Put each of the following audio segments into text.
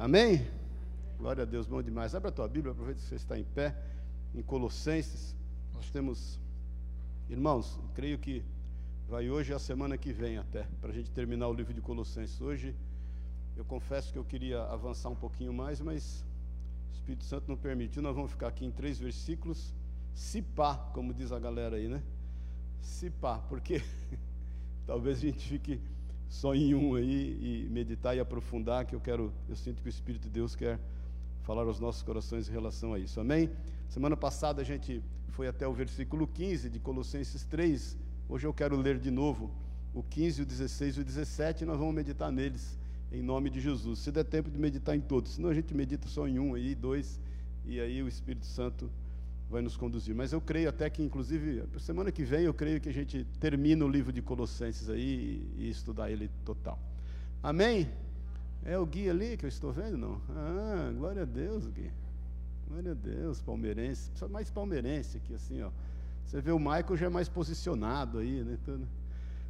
Amém? Glória a Deus, bom demais. Abra a tua Bíblia, aproveita que você está em pé, em Colossenses. Nós temos, irmãos, creio que vai hoje e a semana que vem até, para a gente terminar o livro de Colossenses. Hoje, eu confesso que eu queria avançar um pouquinho mais, mas o Espírito Santo não permitiu. Nós vamos ficar aqui em três versículos, se pá, como diz a galera aí, né? Se pá, porque talvez a gente fique só em um aí e meditar e aprofundar, que eu quero, eu sinto que o Espírito de Deus quer falar aos nossos corações em relação a isso. Amém? Semana passada a gente foi até o versículo 15 de Colossenses 3. Hoje eu quero ler de novo o 15, o 16 e o 17 e nós vamos meditar neles em nome de Jesus. Se der tempo de meditar em todos, senão a gente medita só em um aí, dois, e aí o Espírito Santo vai nos conduzir. Mas eu creio até que, inclusive, semana que vem, eu creio que a gente termina o livro de Colossenses aí e, estudar ele total. Amém? É o Gui ali que eu estou vendo, não? Ah, glória a Deus, Gui. Glória a Deus, palmeirense. Precisa mais palmeirense aqui, assim, ó. Você vê o Michael já é mais posicionado aí, né? Tudo.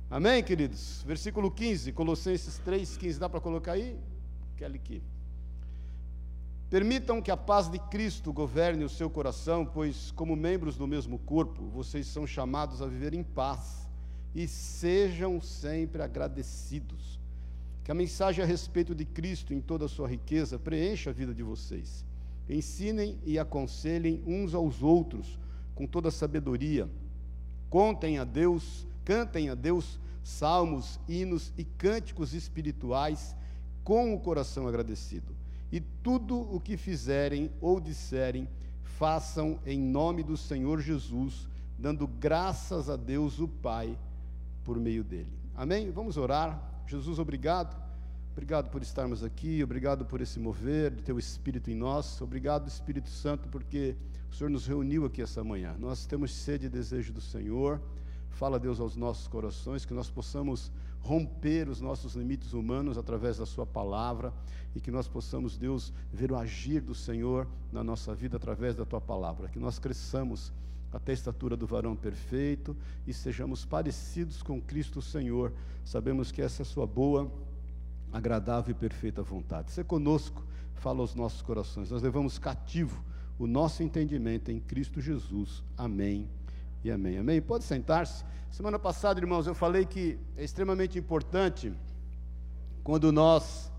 Amém, queridos? Versículo 15, Colossenses 3, 15. Dá para colocar aí? Kelly aqui. Permitam que a paz de Cristo governe o seu coração, pois, como membros do mesmo corpo, vocês são chamados a viver em paz e sejam sempre agradecidos. Que a mensagem a respeito de Cristo em toda a sua riqueza preencha a vida de vocês. Ensinem e aconselhem uns aos outros com toda a sabedoria. Contem a Deus, cantem a Deus salmos, hinos e cânticos espirituais com o coração agradecido e tudo o que fizerem ou disserem, façam em nome do Senhor Jesus, dando graças a Deus o Pai por meio dele. Amém? Vamos orar. Jesus, obrigado. Obrigado por estarmos aqui, obrigado por esse mover do teu Espírito em nós. Obrigado, Espírito Santo, porque o Senhor nos reuniu aqui essa manhã. Nós temos sede e desejo do Senhor. Fala, Deus, aos nossos corações, que nós possamos romper os nossos limites humanos através da Sua palavra e que nós possamos, Deus, ver o agir do Senhor na nossa vida através da Tua palavra. Que nós cresçamos até a estatura do varão perfeito e sejamos parecidos com Cristo Senhor. Sabemos que essa é a Sua boa, agradável e perfeita vontade. Se conosco, fala aos nossos corações. Nós levamos cativo o nosso entendimento em Cristo Jesus. Amém e amém. Amém? Pode sentar-se. Semana passada, irmãos, eu falei que é extremamente importante quando nós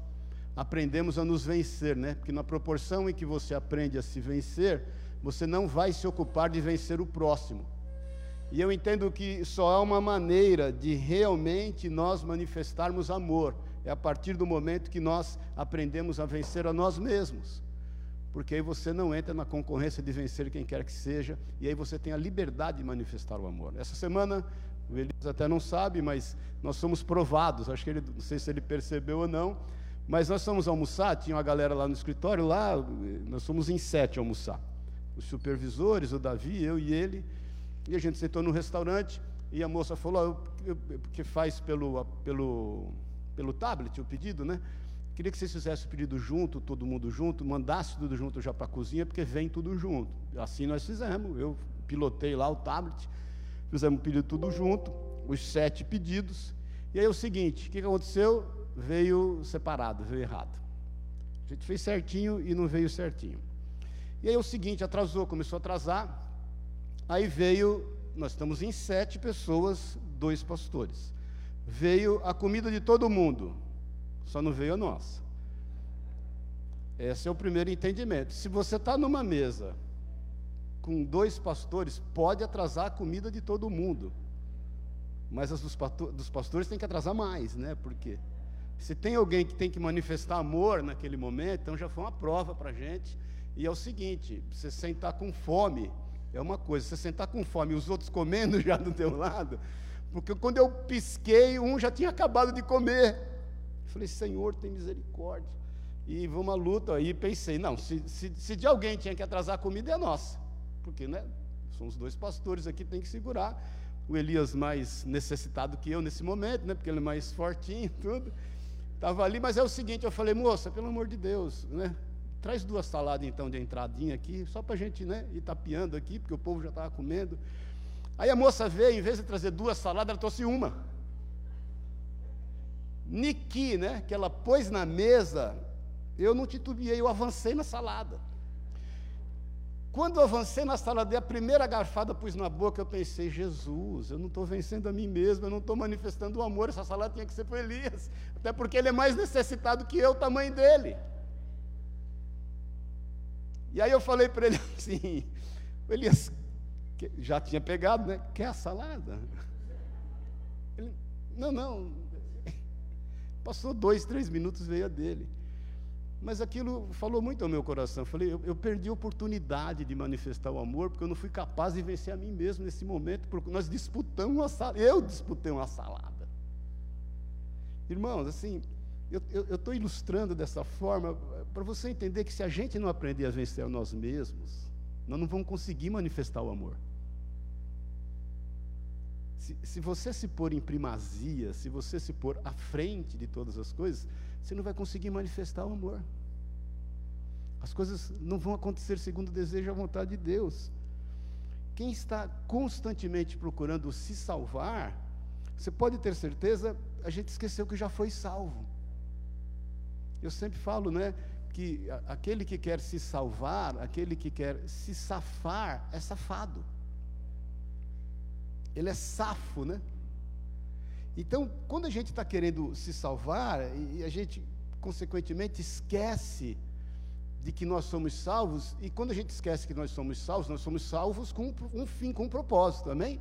aprendemos a nos vencer, né? Porque na proporção em que você aprende a se vencer, você não vai se ocupar de vencer o próximo. E eu entendo que só há uma maneira de realmente nós manifestarmos amor, é a partir do momento que nós aprendemos a vencer a nós mesmos porque aí você não entra na concorrência de vencer quem quer que seja, e aí você tem a liberdade de manifestar o amor. Essa semana, o Elias até não sabe, mas nós somos provados, acho que ele, não sei se ele percebeu ou não, mas nós fomos almoçar, tinha uma galera lá no escritório, lá, nós fomos em sete almoçar. Os supervisores, o Davi, eu e ele, e a gente sentou no restaurante, e a moça falou, que faz pelo, pelo, pelo tablet o pedido, né? Queria que vocês fizessem o pedido junto, todo mundo junto, mandasse tudo junto já para a cozinha, porque vem tudo junto. Assim nós fizemos. Eu pilotei lá o tablet, fizemos o pedido tudo junto, os sete pedidos. E aí é o seguinte: o que aconteceu? Veio separado, veio errado. A gente fez certinho e não veio certinho. E aí é o seguinte: atrasou, começou a atrasar. Aí veio, nós estamos em sete pessoas, dois pastores. Veio a comida de todo mundo só não veio a nossa. Esse é o primeiro entendimento. Se você está numa mesa com dois pastores, pode atrasar a comida de todo mundo. Mas as dos, dos pastores tem que atrasar mais, né? Porque se tem alguém que tem que manifestar amor naquele momento, então já foi uma prova para a gente. E é o seguinte: você sentar com fome é uma coisa, você sentar com fome e os outros comendo já do teu lado, porque quando eu pisquei, um já tinha acabado de comer. Falei, Senhor, tem misericórdia. E uma luta aí, pensei, não, se, se, se de alguém tinha que atrasar a comida, é nossa. Porque, né, somos dois pastores aqui, tem que segurar. O Elias mais necessitado que eu nesse momento, né, porque ele é mais fortinho tudo. Estava ali, mas é o seguinte, eu falei, moça, pelo amor de Deus, né, traz duas saladas então de entradinha aqui, só para a gente né, ir tapeando aqui, porque o povo já estava comendo. Aí a moça veio, em vez de trazer duas saladas, ela trouxe uma. Niki, né, que ela pôs na mesa, eu não titubeei, eu avancei na salada. Quando eu avancei na salada, a primeira garfada pus na boca, eu pensei, Jesus, eu não estou vencendo a mim mesmo, eu não estou manifestando o amor, essa salada tinha que ser para Elias, até porque ele é mais necessitado que eu, o tamanho dele. E aí eu falei para ele assim, Elias, já tinha pegado, né? Quer a salada? Ele, não, não. Passou dois, três minutos, veio a dele. Mas aquilo falou muito ao meu coração. Falei, eu, eu, perdi a oportunidade de manifestar o amor, porque eu não fui capaz de vencer a mim mesmo nesse momento, porque nós disputamos uma salada. Eu disputei uma salada. Irmãos, assim, eu estou ilustrando dessa forma para você entender que se a gente não aprender a vencer a nós mesmos, nós não vamos conseguir manifestar o amor. Se, se você se pôr em primazia, se você se pôr à frente de todas as coisas, você não vai conseguir manifestar o amor. As coisas não vão acontecer segundo o desejo e a vontade de Deus. Quem está constantemente procurando se salvar, você pode ter certeza, a gente esqueceu que já foi salvo. Eu sempre falo, né, que aquele que quer se salvar, aquele que quer se safar, é safado. Ele é safo, né? Então, quando a gente está querendo se salvar, e a gente, consequentemente, esquece de que nós somos salvos, e quando a gente esquece que nós somos salvos, nós somos salvos com um fim, com um propósito, amém?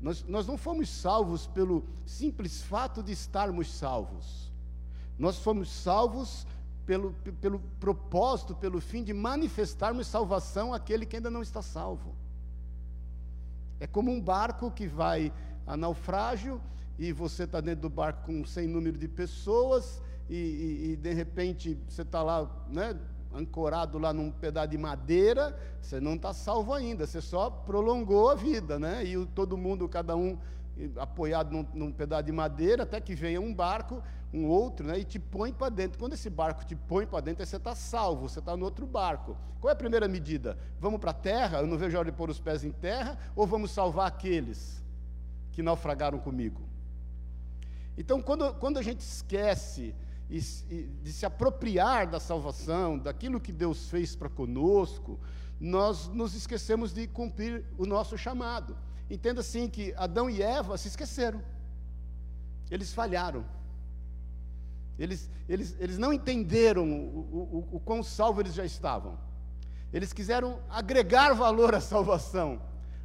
Nós, nós não fomos salvos pelo simples fato de estarmos salvos. Nós fomos salvos pelo, pelo propósito, pelo fim de manifestarmos salvação àquele que ainda não está salvo. É como um barco que vai a naufrágio e você está dentro do barco com sem número de pessoas e, e, e de repente você está lá, né, ancorado lá num pedaço de madeira, você não está salvo ainda, você só prolongou a vida, né? E todo mundo, cada um apoiado num, num, pedaço de madeira, até que venha um barco, um outro, né, e te põe para dentro. Quando esse barco te põe para dentro, você está salvo, você está no outro barco. Qual é a primeira medida? Vamos para a terra? Eu não vejo a hora de pôr os pés em terra, ou vamos salvar aqueles que naufragaram comigo? Então, quando, quando a gente esquece de se apropriar da salvação, daquilo que Deus fez para conosco, nós nos esquecemos de cumprir o nosso chamado. Entenda assim que Adão e Eva se esqueceram, eles falharam, eles, eles, eles não entenderam o, o, o quão salvo eles já estavam, eles quiseram agregar valor à salvação,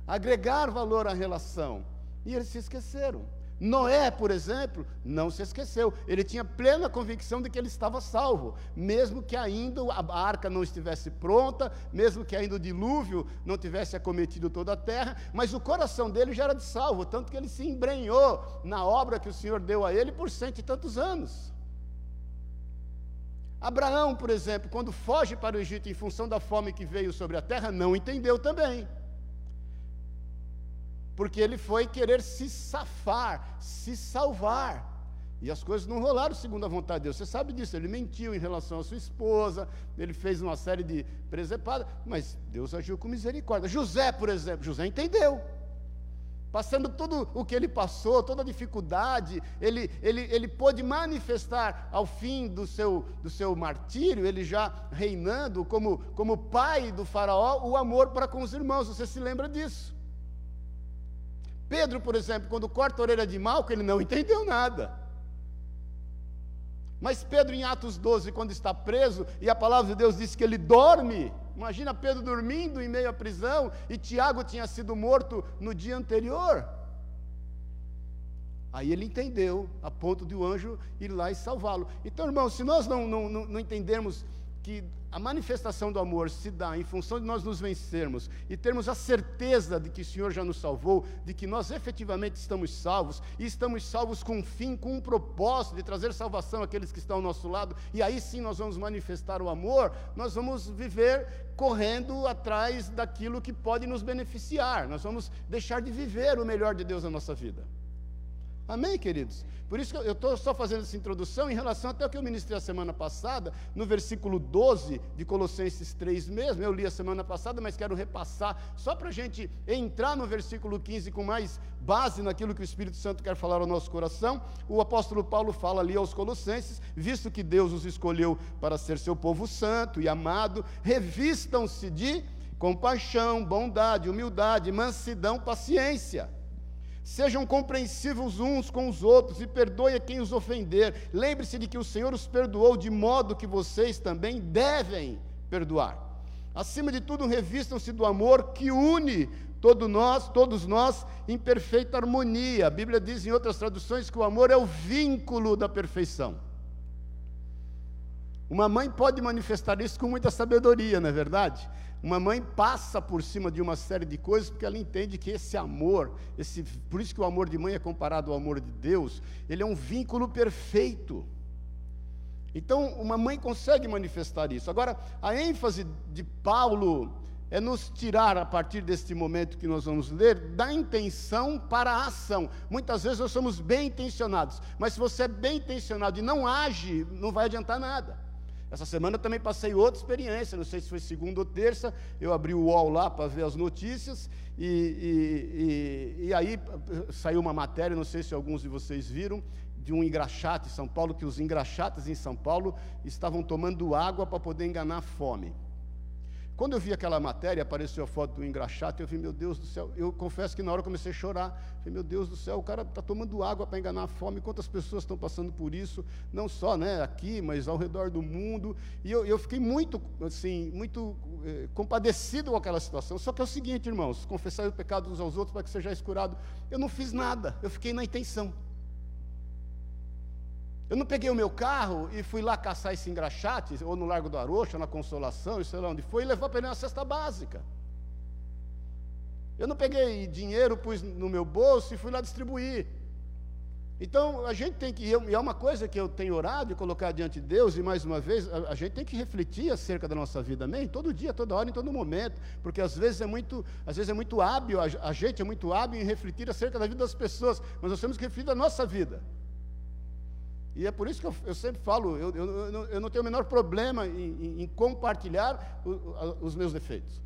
agregar valor à relação, e eles se esqueceram. Noé, por exemplo, não se esqueceu. Ele tinha plena convicção de que ele estava salvo, mesmo que ainda a arca não estivesse pronta, mesmo que ainda o dilúvio não tivesse acometido toda a terra, mas o coração dele já era de salvo, tanto que ele se embrenhou na obra que o Senhor deu a ele por cento e tantos anos. Abraão, por exemplo, quando foge para o Egito em função da fome que veio sobre a terra, não entendeu também porque ele foi querer se safar, se salvar. E as coisas não rolaram segundo a vontade de Deus. Você sabe disso, ele mentiu em relação à sua esposa, ele fez uma série de presepadas, mas Deus agiu com misericórdia. José, por exemplo, José entendeu. Passando tudo o que ele passou, toda a dificuldade, ele, ele, ele pôde manifestar ao fim do seu, do seu martírio, ele já reinando como, como pai do faraó, o amor para com os irmãos. Você se lembra disso? Pedro, por exemplo, quando corta a orelha de Malco, ele não entendeu nada. Mas Pedro, em Atos 12, quando está preso, e a palavra de Deus diz que ele dorme, imagina Pedro dormindo em meio à prisão, e Tiago tinha sido morto no dia anterior. Aí ele entendeu, a ponto de o anjo ir lá e salvá-lo. Então, irmão, se nós não, não, não entendermos que a manifestação do amor se dá em função de nós nos vencermos e termos a certeza de que o Senhor já nos salvou, de que nós efetivamente estamos salvos e estamos salvos com um fim, com um propósito de trazer salvação àqueles que estão ao nosso lado, e aí sim nós vamos manifestar o amor, nós vamos viver correndo atrás daquilo que pode nos beneficiar, nós vamos deixar de viver o melhor de Deus na nossa vida. Amém, queridos? Por isso que eu estou só fazendo essa introdução em relação até o que eu ministrei a semana passada, no versículo 12 de Colossenses 3 mesmo. Eu li a semana passada, mas quero repassar, só para a gente entrar no versículo 15 com mais base naquilo que o Espírito Santo quer falar ao nosso coração. O apóstolo Paulo fala ali aos Colossenses: visto que Deus os escolheu para ser seu povo santo e amado, revistam-se de compaixão, bondade, humildade, mansidão, paciência Sejam compreensivos uns com os outros e perdoe a quem os ofender. Lembre-se de que o Senhor os perdoou de modo que vocês também devem perdoar. Acima de tudo, revistam-se do amor que une todos nós, todos nós em perfeita harmonia. A Bíblia diz em outras traduções que o amor é o vínculo da perfeição. Uma mãe pode manifestar isso com muita sabedoria, não é verdade? Uma mãe passa por cima de uma série de coisas porque ela entende que esse amor, esse, por isso que o amor de mãe é comparado ao amor de Deus, ele é um vínculo perfeito. Então, uma mãe consegue manifestar isso. Agora, a ênfase de Paulo é nos tirar, a partir deste momento que nós vamos ler, da intenção para a ação. Muitas vezes nós somos bem intencionados, mas se você é bem intencionado e não age, não vai adiantar nada. Essa semana eu também passei outra experiência, não sei se foi segunda ou terça, eu abri o UOL lá para ver as notícias, e, e, e, e, aí saiu uma matéria, não sei se alguns de vocês viram, de um engraxate em São Paulo, que os engraxates em São Paulo estavam tomando água para poder enganar a fome. Quando eu vi aquela matéria, apareceu a foto do engraxate, eu vi, meu Deus do céu, eu confesso que na hora eu comecei a chorar, falei, meu Deus do céu, o cara está tomando água para enganar a fome, quantas pessoas estão passando por isso, não só né, aqui, mas ao redor do mundo, e eu, eu fiquei muito, assim, muito eh, compadecido com aquela situação, só que é o seguinte, irmãos, confessar o pecado uns aos outros para que seja curado, eu não fiz nada, eu fiquei na intenção, eu não peguei o meu carro e fui lá caçar esse engraxate, ou no Largo do Arocha, na Consolação, e sei lá onde foi, e levou para ele uma cesta básica. Eu não peguei dinheiro, pus no meu bolso e fui lá distribuir. Então, a gente tem que, e é uma coisa que eu tenho orado e colocar diante de Deus, e mais uma vez, a, a, gente tem que refletir acerca da nossa vida, amém? Todo dia, toda hora, em todo momento, porque às vezes é muito, às vezes é muito hábil, a, a gente é muito hábil em refletir acerca da vida das pessoas, mas nós temos que refletir da nossa vida. E é por isso que eu, eu sempre falo, eu, eu, eu, não tenho o menor problema em, em, compartilhar o, os meus defeitos.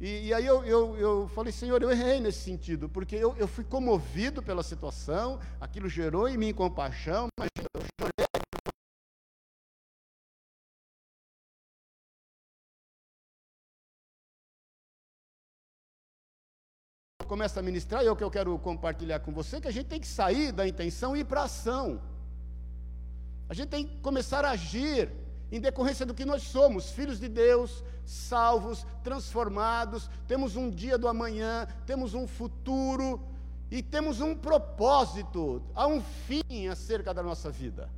E, e aí eu, eu, falei, Senhor, eu errei nesse sentido, porque eu, fui comovido pela situação, aquilo gerou em mim compaixão, mas eu chorei. Começa a ministrar, e é o que eu quero compartilhar com você, que a gente tem que sair da intenção e ir para a ação. A gente tem que começar a agir em decorrência do que nós somos, filhos de Deus, salvos, transformados, temos um dia do amanhã, temos um futuro e temos um propósito, há um fim acerca da nossa vida.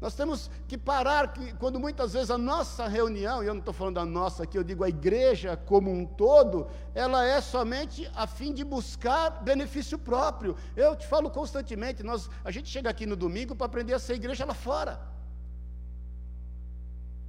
Nós temos que parar, que, quando muitas vezes a nossa reunião, e eu não estou falando da nossa aqui, eu digo a igreja como um todo, ela é somente a fim de buscar benefício próprio. Eu te falo constantemente, nós, a gente chega aqui no domingo para aprender a ser igreja lá fora.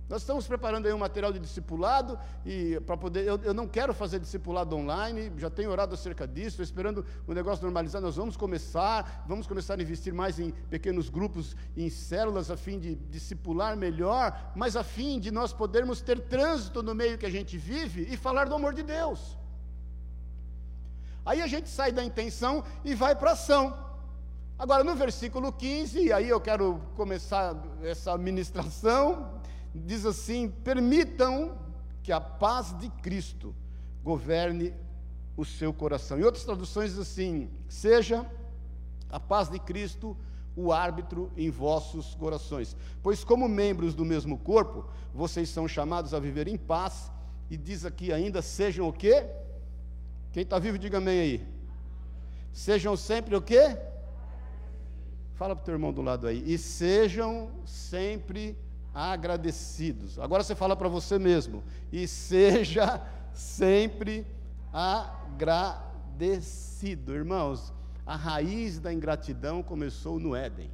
Nós estamos preparando aí um material de discipulado e para poder. Eu, eu, não quero fazer discipulado online, já tenho orado acerca disso, estou esperando o negócio normalizar. Nós vamos começar, vamos começar a investir mais em pequenos grupos, em células, a fim de discipular melhor, mas a fim de nós podermos ter trânsito no meio que a gente vive e falar do amor de Deus. Aí a gente sai da intenção e vai para a ação. Agora, no versículo 15, e aí eu quero começar essa ministração, diz assim: permitam que a paz de Cristo governe o seu coração. Em outras traduções diz assim: seja a paz de Cristo o árbitro em vossos corações. Pois, como membros do mesmo corpo, vocês são chamados a viver em paz, e diz aqui ainda: sejam o quê? Quem está vivo, diga amém aí. Sejam sempre o quê? Fala para o teu irmão do lado aí. E sejam sempre agradecidos. Agora você fala para você mesmo, e seja sempre agradecido. Irmãos, a raiz da ingratidão começou no Éden.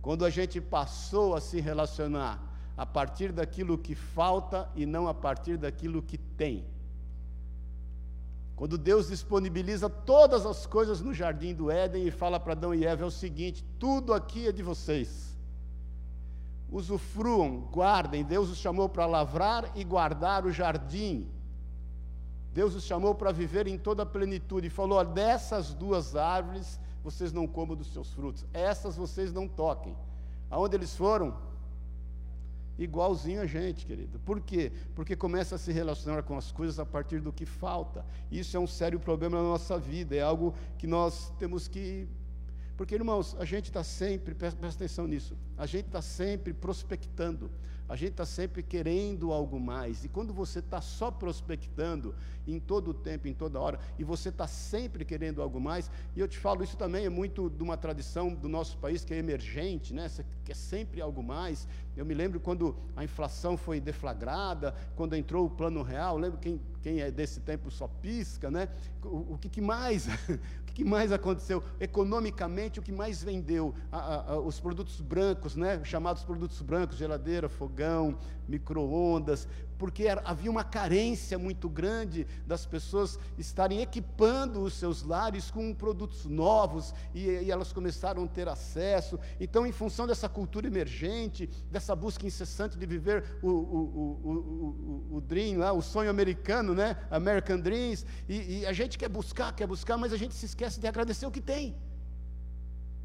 Quando a gente passou a se relacionar a partir daquilo que falta e não a partir daquilo que tem. Quando Deus disponibiliza todas as coisas no jardim do Éden e fala para Adão e Eva: é o seguinte, tudo aqui é de vocês. Usufruam, guardem. Deus os chamou para lavrar e guardar o jardim. Deus os chamou para viver em toda a plenitude e falou: dessas duas árvores vocês não comam dos seus frutos, essas vocês não toquem. Aonde eles foram? igualzinho a gente, querido. Por quê? Porque começa a se relacionar com as coisas a partir do que falta. Isso é um sério problema na nossa vida, é algo que nós temos que. Porque, irmãos, a gente está sempre, presta atenção nisso, a gente está sempre prospectando, a gente está sempre querendo algo mais. E quando você está só prospectando em todo o tempo, em toda hora, e você está sempre querendo algo mais, e eu te falo, isso também é muito de uma tradição do nosso país que é emergente, né? Você quer sempre algo mais. Eu me lembro quando a inflação foi deflagrada, quando entrou o plano real, lembro quem, quem é desse tempo só pisca, né? O, o que, que mais? o que mais aconteceu? Economicamente, o que mais vendeu? A, a, a, os produtos brancos, né? chamados produtos brancos, geladeira, fogão, micro-ondas, porque havia uma carência muito grande das pessoas estarem equipando os seus lares com produtos novos e, e, elas começaram a ter acesso. Então, em função dessa cultura emergente, dessa busca incessante de viver o, o, o, o, o dream, lá, o sonho americano, né? American Dreams, e, e a gente quer buscar, quer buscar, mas a gente se esquece de agradecer o que tem.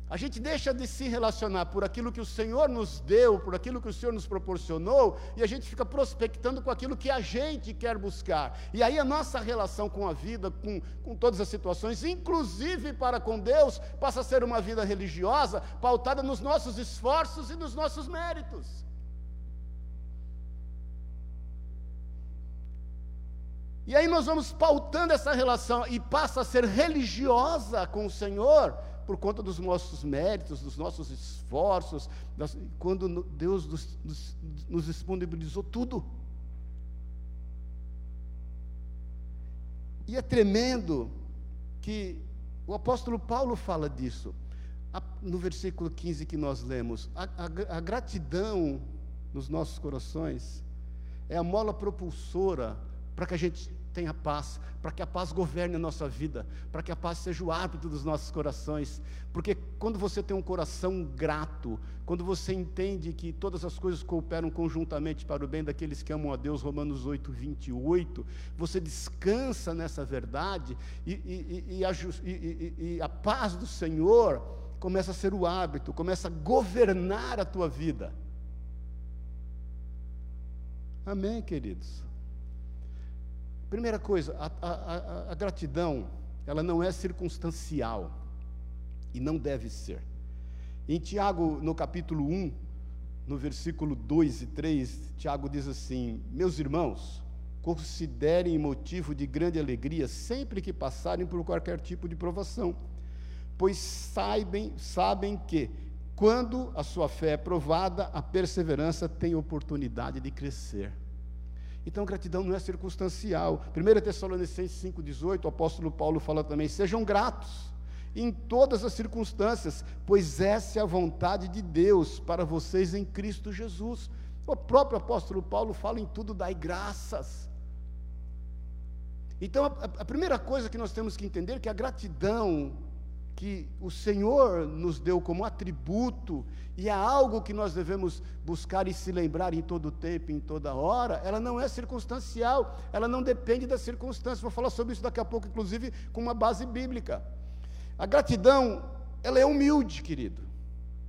A gente deixa de se relacionar por aquilo que o Senhor nos deu, por aquilo que o Senhor nos proporcionou, e a gente fica prospectando com aquilo que a gente quer buscar. E aí a nossa relação com a vida, com, com todas as situações, inclusive para com Deus, passa a ser uma vida religiosa pautada nos nossos esforços e nos nossos méritos. E aí nós vamos pautando essa relação e passa a ser religiosa com o Senhor por conta dos nossos méritos, dos nossos esforços, das, quando Deus nos, nos, nos disponibilizou tudo. E é tremendo que o apóstolo Paulo fala disso. No versículo 15 que nós lemos, a, a, a gratidão nos nossos corações é a mola propulsora para que a gente tenha paz, para que a paz governe a nossa vida, para que a paz seja o hábito dos nossos corações. Porque quando você tem um coração grato, quando você entende que todas as coisas cooperam conjuntamente para o bem daqueles que amam a Deus, Romanos 8, 28, você descansa nessa verdade e, e, e, a, e a paz do Senhor começa a ser o hábito, começa a governar a tua vida. Amém, queridos? Primeira coisa, a, a, a, gratidão, ela não é circunstancial e não deve ser. Em Tiago, no capítulo 1, no versículo 2 e 3, Tiago diz assim: Meus irmãos, considerem motivo de grande alegria sempre que passarem por qualquer tipo de provação, pois sabem que, quando a sua fé é provada, a perseverança tem oportunidade de crescer. Então, gratidão não é circunstancial. 1 Tessalonicenses 5,18, o apóstolo Paulo fala também: sejam gratos em todas as circunstâncias, pois essa é a vontade de Deus para vocês em Cristo Jesus. O próprio apóstolo Paulo fala em tudo, dai graças. Então, a, a primeira coisa que nós temos que entender é que a gratidão que o Senhor nos deu como atributo e é algo que nós devemos buscar e se lembrar em todo tempo, em toda hora, ela não é circunstancial, ela não depende das circunstâncias. Vou falar sobre isso daqui a pouco, inclusive com uma base bíblica. A gratidão, ela é humilde, querido.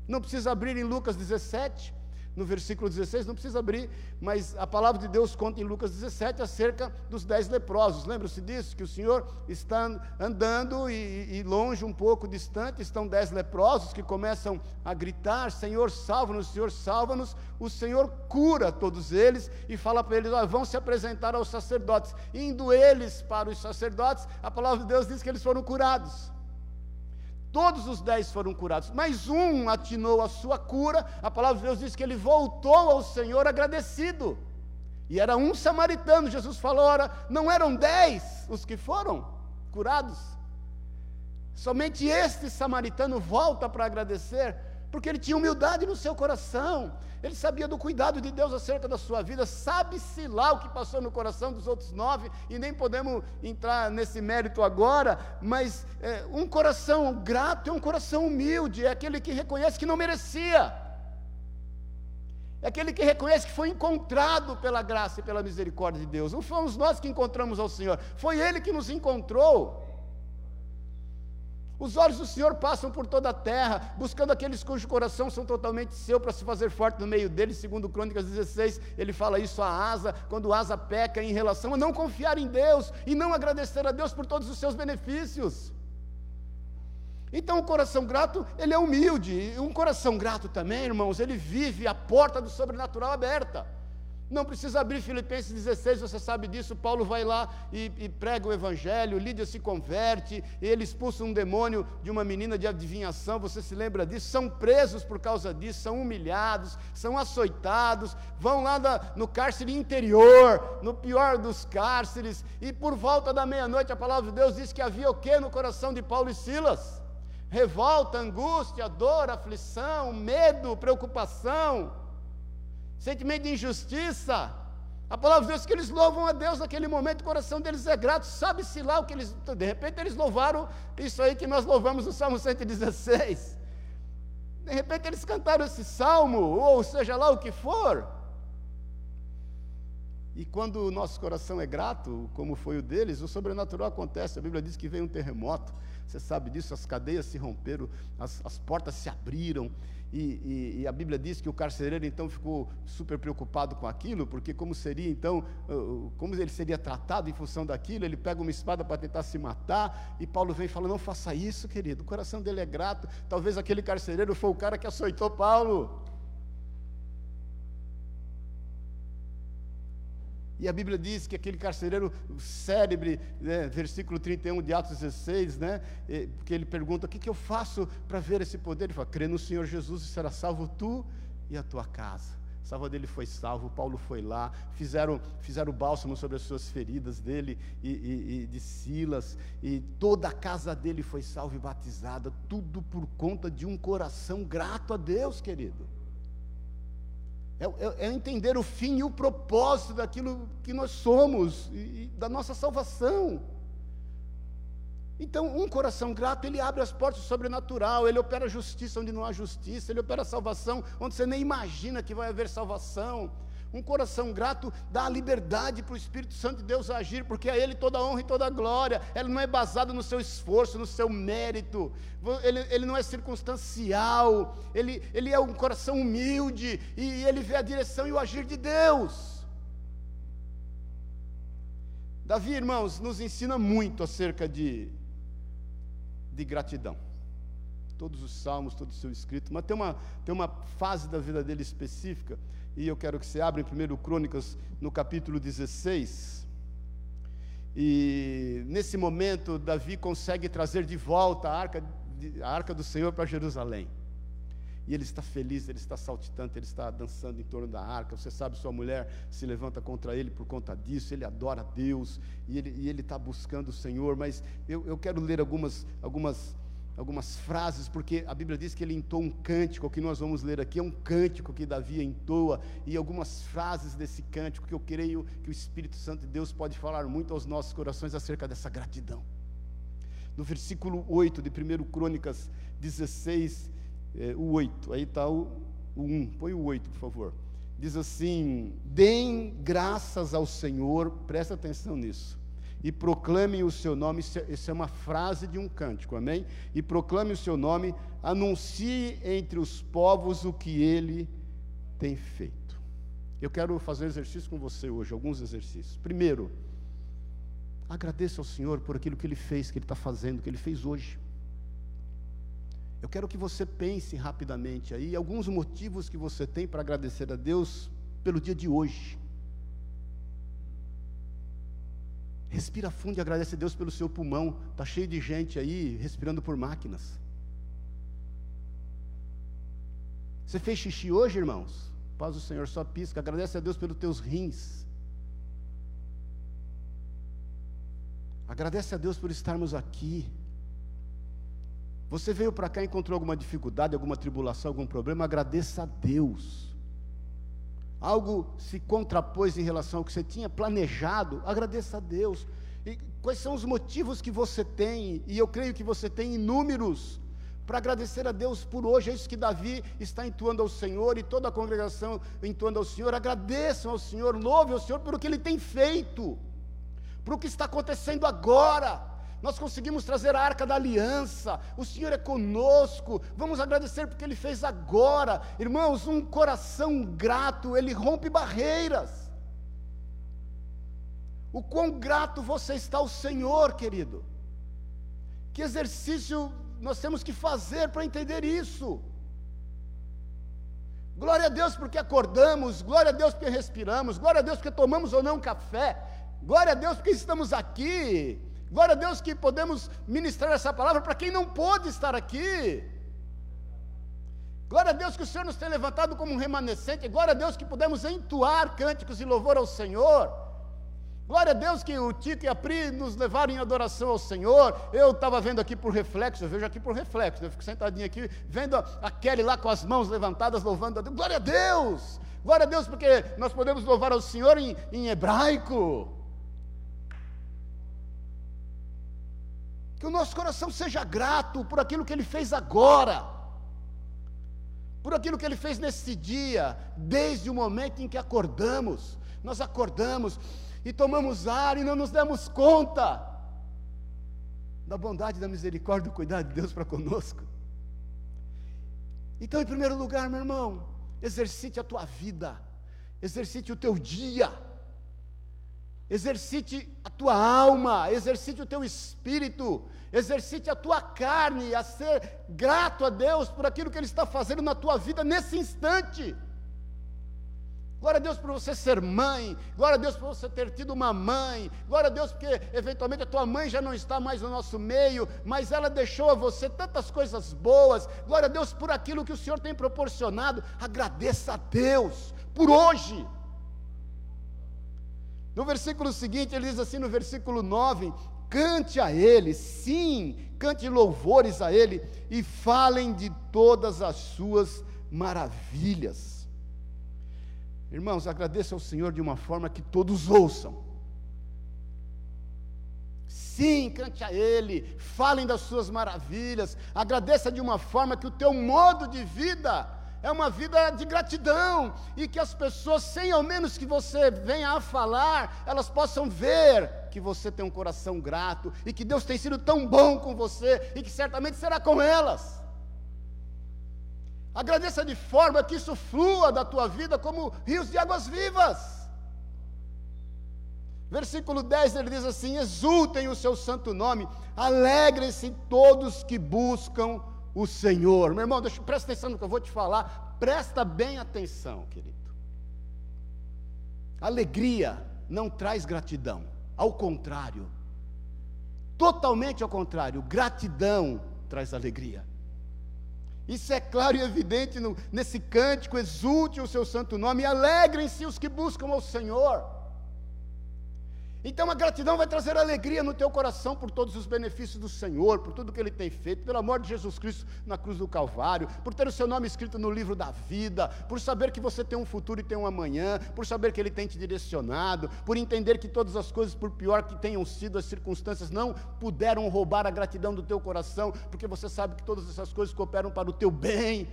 Não precisa abrir em Lucas 17, no versículo 16, não precisa abrir, mas a palavra de Deus conta em Lucas 17 acerca dos dez leprosos. Lembra-se disso? Que o Senhor está andando e, e, longe, um pouco distante, estão dez leprosos que começam a gritar: Senhor, salva-nos, Senhor, salva-nos. O Senhor cura todos eles e fala para eles: vão se apresentar aos sacerdotes. Indo eles para os sacerdotes, a palavra de Deus diz que eles foram curados. Todos os dez foram curados, mas um atinou a sua cura. A palavra de Deus diz que ele voltou ao Senhor agradecido. E era um samaritano. Jesus falou: ora, não eram dez os que foram curados. Somente este samaritano volta para agradecer, Porque ele tinha humildade no seu coração, ele sabia do cuidado de Deus acerca da sua vida, sabe-se lá o que passou no coração dos outros nove, e nem podemos entrar nesse mérito agora, mas é, um coração grato é um coração humilde, é aquele que reconhece que não merecia, é aquele que reconhece que foi encontrado pela graça e pela misericórdia de Deus, não fomos nós que encontramos ao Senhor, foi Ele que nos encontrou. Os olhos do Senhor passam por toda a terra, buscando aqueles cujos coração são totalmente seu para se fazer forte no meio deles, segundo Crônicas 16, ele fala isso a Asa, quando Asa peca em relação a não confiar em Deus e não agradecer a Deus por todos os seus benefícios. Então, o coração grato, ele é humilde, um coração grato também, irmãos, ele vive a porta do sobrenatural aberta. Não precisa abrir Filipenses 16, você sabe disso. Paulo vai lá e, e, prega o evangelho, Lídia se converte, ele expulsa um demônio de uma menina de adivinhação, você se lembra disso? São presos por causa disso, são humilhados, são açoitados, vão lá da, no cárcere interior, no pior dos cárceres, e por volta da meia-noite a palavra de Deus diz que havia o que no coração de Paulo e Silas? Revolta, angústia, dor, aflição, medo, preocupação sentimento de injustiça. A palavra de Deus que eles louvam a Deus naquele momento, o coração deles é grato, sabe-se lá o que eles. De repente eles louvaram isso aí que nós louvamos no Salmo 116. De repente eles cantaram esse salmo, ou seja lá o que for. E quando o nosso coração é grato, como foi o deles, o sobrenatural acontece. A Bíblia diz que veio um terremoto, você sabe disso, as cadeias se romperam, as, as portas se abriram, e, e, e, a Bíblia diz que o carcereiro então ficou super preocupado com aquilo, porque como seria então, como ele seria tratado em função daquilo, ele pega uma espada para tentar se matar, e Paulo vem e fala: Não faça isso, querido, o coração dele é grato. Talvez aquele carcereiro foi o cara que açoitou Paulo. E a Bíblia diz que aquele carcereiro célebre, né, versículo 31 de Atos 16, né, porque ele pergunta: O que, que eu faço para ver esse poder? Ele fala: Crê no Senhor Jesus e será salvo tu e a tua casa. Salva dele foi salvo, Paulo foi lá, fizeram, fizeram bálsamo sobre as suas feridas dele e, e, e de Silas, e toda a casa dele foi salva e batizada, tudo por conta de um coração grato a Deus, querido. É, é, é, entender o fim e o propósito daquilo que nós somos e, e da nossa salvação. Então, um coração grato, ele abre as portas do sobrenatural, ele opera justiça onde não há justiça, ele opera salvação onde você nem imagina que vai haver salvação. Um coração grato dá liberdade para o Espírito Santo de Deus agir, porque a Ele toda a honra e toda a glória. Ela não é basada no seu esforço, no seu mérito. Ele, ele não é circunstancial. Ele, ele é um coração humilde e ele vê a direção e o agir de Deus. Davi, irmãos, nos ensina muito acerca de, de gratidão. Todos os salmos, todo o seu escrito, mas tem uma, tem uma fase da vida dele específica e eu quero que você abra em 1 Crônicas, no capítulo 16. E nesse momento, Davi consegue trazer de volta a arca, a arca do Senhor para Jerusalém. E ele está feliz, ele está saltitante, ele está dançando em torno da arca. Você sabe, sua mulher se levanta contra ele por conta disso, ele adora Deus e ele, e ele está buscando o Senhor. Mas eu, eu quero ler algumas, algumas algumas frases, porque a Bíblia diz que ele entoa um cântico, o que nós vamos ler aqui é um cântico que Davi entoa, e algumas frases desse cântico que eu creio que o Espírito Santo de Deus pode falar muito aos nossos corações acerca dessa gratidão. No versículo 8 de 1 Crônicas 16, é, o 8, aí está o, o 1, põe o 8, por favor. Diz assim: deem graças ao Senhor, presta atenção nisso e proclamem o seu nome. Isso é, é uma frase de um cântico, amém? E proclame o seu nome, anuncie entre os povos o que ele tem feito. Eu quero fazer um exercício com você hoje, alguns exercícios. Primeiro, agradeça ao Senhor por aquilo que ele fez, que ele está fazendo, que ele fez hoje. Eu quero que você pense rapidamente aí alguns motivos que você tem para agradecer a Deus pelo dia de hoje. Respira fundo e agradece a Deus pelo seu pulmão. Está cheio de gente aí respirando por máquinas. Você fez xixi hoje, irmãos? Paz do Senhor, só pisca. Agradece a Deus pelos teus rins. Agradece a Deus por estarmos aqui. Você veio para cá e encontrou alguma dificuldade, alguma tribulação, algum problema, agradeça a Deus. Algo se contrapôs em relação ao que você tinha planejado, agradeça a Deus. E quais são os motivos que você tem? E eu creio que você tem inúmeros para agradecer a Deus por hoje. É isso que Davi está entoando ao Senhor e toda a congregação entoando ao Senhor. Agradeçam ao Senhor, louve ao Senhor por o que Ele tem feito, por o que está acontecendo agora nós conseguimos trazer a arca da aliança, o Senhor é conosco, vamos agradecer porque Ele fez agora, irmãos. Um coração grato, ele rompe barreiras. O quão grato você está ao Senhor, querido. Que exercício nós temos que fazer para entender isso? Glória a Deus porque acordamos, glória a Deus porque respiramos, glória a Deus porque tomamos ou não café, glória a Deus porque estamos aqui, Glória a Deus que podemos ministrar essa palavra para quem não pôde estar aqui. Glória a Deus que o Senhor nos tem levantado como um remanescente. Glória a Deus que podemos entoar cânticos e louvor ao Senhor. Glória a Deus que o Tico e a Pri nos levaram em adoração ao Senhor. Eu estava vendo aqui por reflexo, eu vejo aqui por reflexo. Eu fico sentadinho aqui, vendo a Kelly lá com as mãos levantadas, louvando a Deus. Glória a Deus! Glória a Deus, porque nós podemos louvar ao Senhor em, em hebraico. Que o nosso coração seja grato por aquilo que Ele fez agora, por aquilo que Ele fez nesse dia, desde o momento em que acordamos. Nós acordamos e tomamos ar e não nos demos conta da bondade, da misericórdia, do cuidado de Deus para conosco. Então, em primeiro lugar, meu irmão, exercite a tua vida, exercite o teu dia Exercite a tua alma, exercite o teu espírito, exercite a tua carne a ser grato a Deus por aquilo que Ele está fazendo na tua vida nesse instante. Glória a Deus por você ser mãe, glória a Deus por você ter tido uma mãe, glória a Deus porque eventualmente a tua mãe já não está mais no nosso meio, mas ela deixou a você tantas coisas boas, glória a Deus por aquilo que o Senhor tem proporcionado, agradeça a Deus por hoje. No versículo seguinte, ele diz assim, no versículo 9: Cante a Ele, sim, cante louvores a Ele e falem de todas as suas maravilhas. Irmãos, agradeça ao Senhor de uma forma que todos ouçam. Sim, cante a Ele, falem das suas maravilhas, agradeça de uma forma que o teu modo de vida é uma vida de gratidão, e que as pessoas, sem ao menos que você venha a falar, elas possam ver que você tem um coração grato, e que Deus tem sido tão bom com você, e que certamente será com elas. Agradeça de forma que isso flua da tua vida como rios de águas vivas. Versículo 10 ele diz assim: Exultem o seu santo nome, alegrem-se todos que buscam o Senhor. Meu irmão, deixa, presta atenção no que eu vou te falar. Presta bem atenção, querido. Alegria não traz gratidão. Ao contrário. Totalmente ao contrário. Gratidão traz alegria. Isso é claro e evidente no, nesse cântico. Exulte o seu santo nome e alegrem-se os que buscam ao Senhor. Então a gratidão vai trazer alegria no teu coração por todos os benefícios do Senhor, por tudo que Ele tem feito, pelo amor de Jesus Cristo na cruz do Calvário, por ter o seu nome escrito no livro da vida, por saber que você tem um futuro e tem um amanhã, por saber que Ele tem te direcionado, por entender que todas as coisas, por pior que tenham sido as circunstâncias, não puderam roubar a gratidão do teu coração, porque você sabe que todas essas coisas cooperam para o teu bem.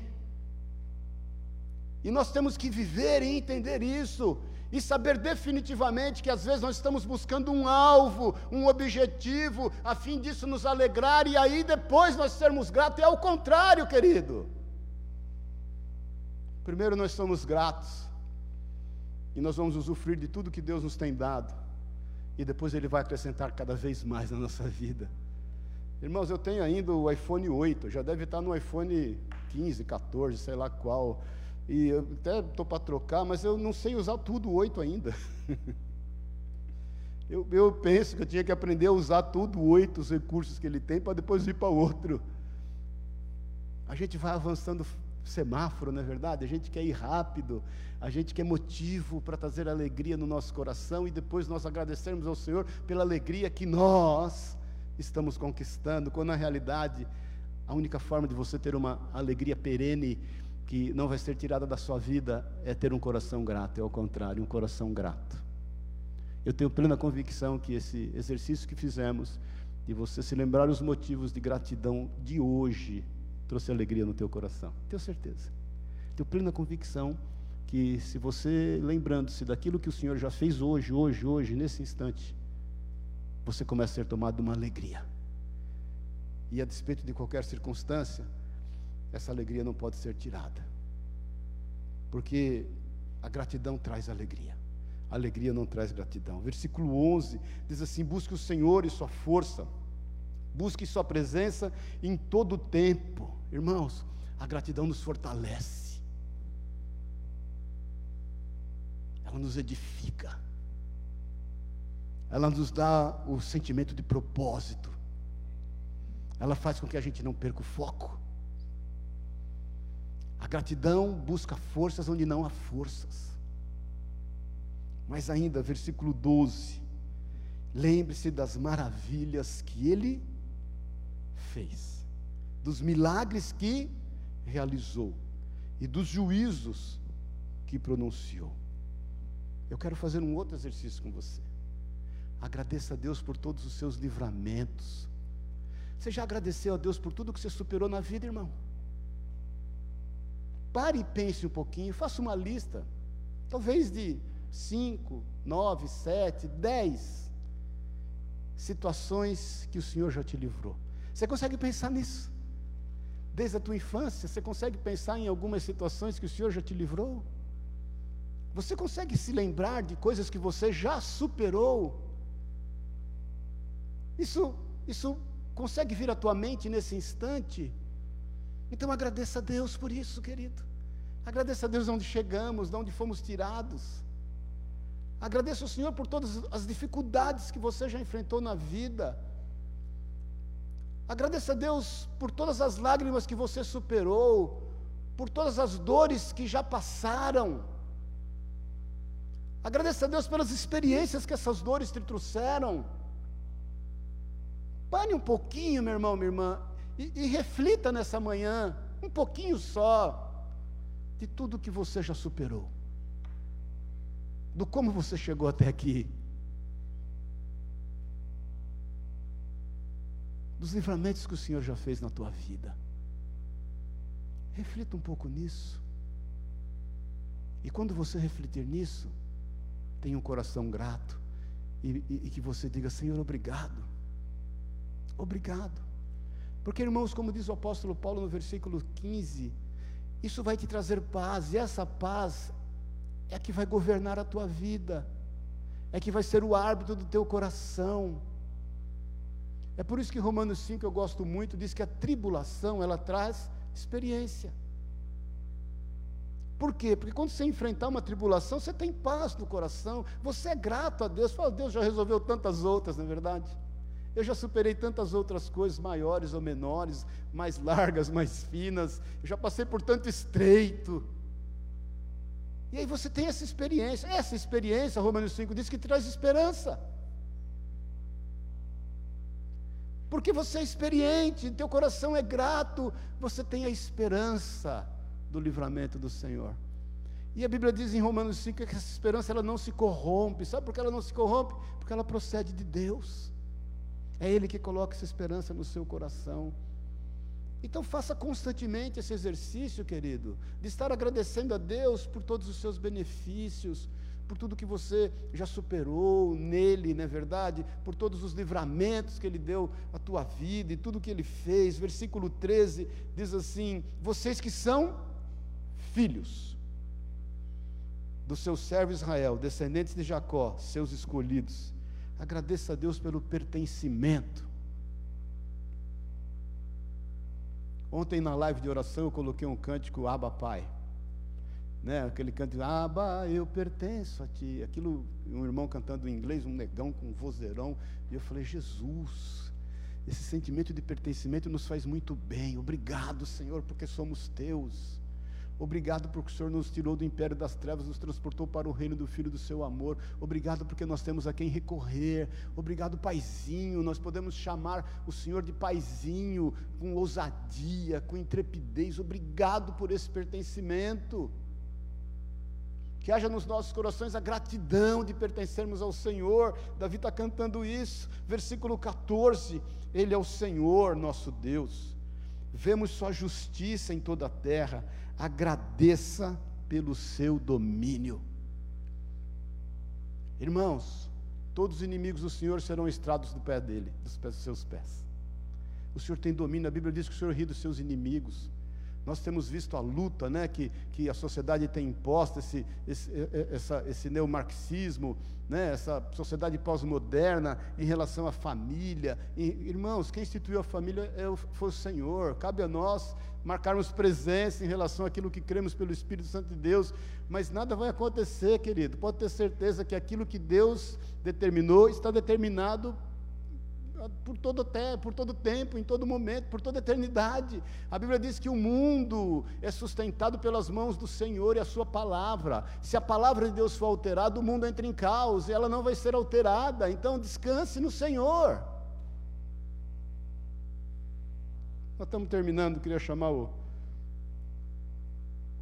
E nós temos que viver e entender isso e saber definitivamente que às vezes nós estamos buscando um alvo, um objetivo, a fim disso nos alegrar e aí depois nós sermos gratos. É ao contrário, querido. Primeiro nós somos gratos e nós vamos usufruir de tudo que Deus nos tem dado, e depois Ele vai acrescentar cada vez mais na nossa vida. Irmãos, eu tenho ainda o iPhone 8, já deve estar no iPhone 15, 14, sei lá qual. E eu até estou para trocar, mas eu não sei usar tudo oito ainda. eu, eu penso que eu tinha que aprender a usar tudo oito, os recursos que ele tem, para depois ir para outro. A gente vai avançando semáforo, não é verdade? A gente quer ir rápido, a gente quer motivo para trazer alegria no nosso coração e depois nós agradecermos ao Senhor pela alegria que nós estamos conquistando, quando na realidade A única forma de você ter uma alegria perene que não vai ser tirada da sua vida é ter um coração grato, é ao contrário, um coração grato. Eu tenho plena convicção que esse exercício que fizemos, de você se lembrar os motivos de gratidão de hoje, trouxe alegria no teu coração. Tenho certeza. Tenho plena convicção que se você lembrando-se daquilo que o Senhor já fez hoje, hoje, hoje, nesse instante, você começa a ser tomado de uma alegria. E a despeito de qualquer circunstância, essa alegria não pode ser tirada. Porque a gratidão traz alegria. A alegria não traz gratidão. Versículo 11 diz assim: Busque o Senhor e sua força, busque sua presença em todo o tempo. Irmãos, a gratidão nos fortalece, ela nos edifica, ela nos dá o sentimento de propósito, ela faz com que a gente não perca o foco. A gratidão busca forças onde não há forças. Mas ainda, versículo 12. Lembre-se das maravilhas que ele fez, dos milagres que realizou e dos juízos que pronunciou. Eu quero fazer um outro exercício com você. Agradeça a Deus por todos os seus livramentos. Você já agradeceu a Deus por tudo que você superou na vida, irmão? Pare e pense um pouquinho, faça uma lista, talvez de cinco, nove, sete, dez situações que o Senhor já te livrou. Você consegue pensar nisso? Desde a tua infância, você consegue pensar em algumas situações que o Senhor já te livrou? Você consegue se lembrar de coisas que você já superou? Isso, isso consegue vir à tua mente nesse instante? Então agradeça a Deus por isso, querido. Agradeça a Deus de onde chegamos, de onde fomos tirados. Agradeça ao Senhor por todas as dificuldades que você já enfrentou na vida. Agradeça a Deus por todas as lágrimas que você superou, por todas as dores que já passaram. Agradeça a Deus pelas experiências que essas dores te trouxeram. Pare um pouquinho, meu irmão, minha irmã, e, e reflita nessa manhã, um pouquinho só, de tudo que você já superou, do como você chegou até aqui, dos livramentos que o Senhor já fez na tua vida. Reflita um pouco nisso. E quando você refletir nisso, tenha um coração grato e, e, e que você diga: Senhor, obrigado. Obrigado. Porque, irmãos, como diz o apóstolo Paulo no versículo 15, isso vai te trazer paz, e essa paz é que vai governar a tua vida, é que vai ser o árbitro do teu coração. É por isso que Romanos 5 eu gosto muito, diz que a tribulação ela traz experiência. Por quê? Porque quando você enfrentar uma tribulação, você tem paz no coração, você é grato a Deus, fala, Deus já resolveu tantas outras, não é verdade? Eu já superei tantas outras coisas, maiores ou menores, mais largas, mais finas. Eu já passei por tanto estreito. E aí você tem essa experiência. Essa experiência, Romanos 5 diz que traz esperança. Porque você é experiente, teu coração é grato, você tem a esperança do livramento do Senhor. E a Bíblia diz em Romanos 5 que essa esperança ela não se corrompe. Sabe por que ela não se corrompe? Porque ela procede de Deus. É Ele que coloca essa esperança no seu coração. Então faça constantemente esse exercício, querido, de estar agradecendo a Deus por todos os seus benefícios, por tudo que você já superou nele, não é verdade? Por todos os livramentos que ele deu à tua vida e tudo que ele fez. Versículo 13 diz assim: Vocês que são filhos do seu servo Israel, descendentes de Jacó, seus escolhidos, Agradeça a Deus pelo pertencimento. Ontem na live de oração eu coloquei um cântico Abba Pai. Né, aquele canto, Abba, eu pertenço a ti. Aquilo, um irmão cantando em inglês, um negão com um vozeirão. E eu falei, Jesus, esse sentimento de pertencimento nos faz muito bem. Obrigado, Senhor, porque somos teus. Obrigado porque o Senhor nos tirou do império das trevas, nos transportou para o reino do Filho do seu amor. Obrigado porque nós temos a quem recorrer. Obrigado, Paizinho. Nós podemos chamar o Senhor de Paizinho com ousadia, com intrepidez. Obrigado por esse pertencimento. Que haja nos nossos corações a gratidão de pertencermos ao Senhor. Davi está cantando isso. Versículo 14: Ele é o Senhor, nosso Deus. Vemos Sua justiça em toda a terra agradeça pelo seu domínio. Irmãos, todos os inimigos do Senhor serão estrados do pé dele, dos, pés, dos seus pés. O Senhor tem domínio, a Bíblia diz que o Senhor ri dos seus inimigos. Nós temos visto a luta né, que, que a sociedade tem imposto, esse, esse, essa, esse neomarxismo, né, essa sociedade pós-moderna em relação à família. E, irmãos, quem instituiu a família é o, foi o Senhor. Cabe a nós marcarmos presença em relação àquilo que cremos pelo Espírito Santo de Deus, mas nada vai acontecer, querido. Pode ter certeza que aquilo que Deus determinou está determinado por todo, te, por todo tempo, em todo momento, por toda eternidade. A Bíblia diz que o mundo é sustentado pelas mãos do Senhor e a sua palavra. Se a palavra de Deus for alterada, o mundo entra em caos e ela não vai ser alterada. Então descanse no Senhor. Nós estamos terminando, queria chamar o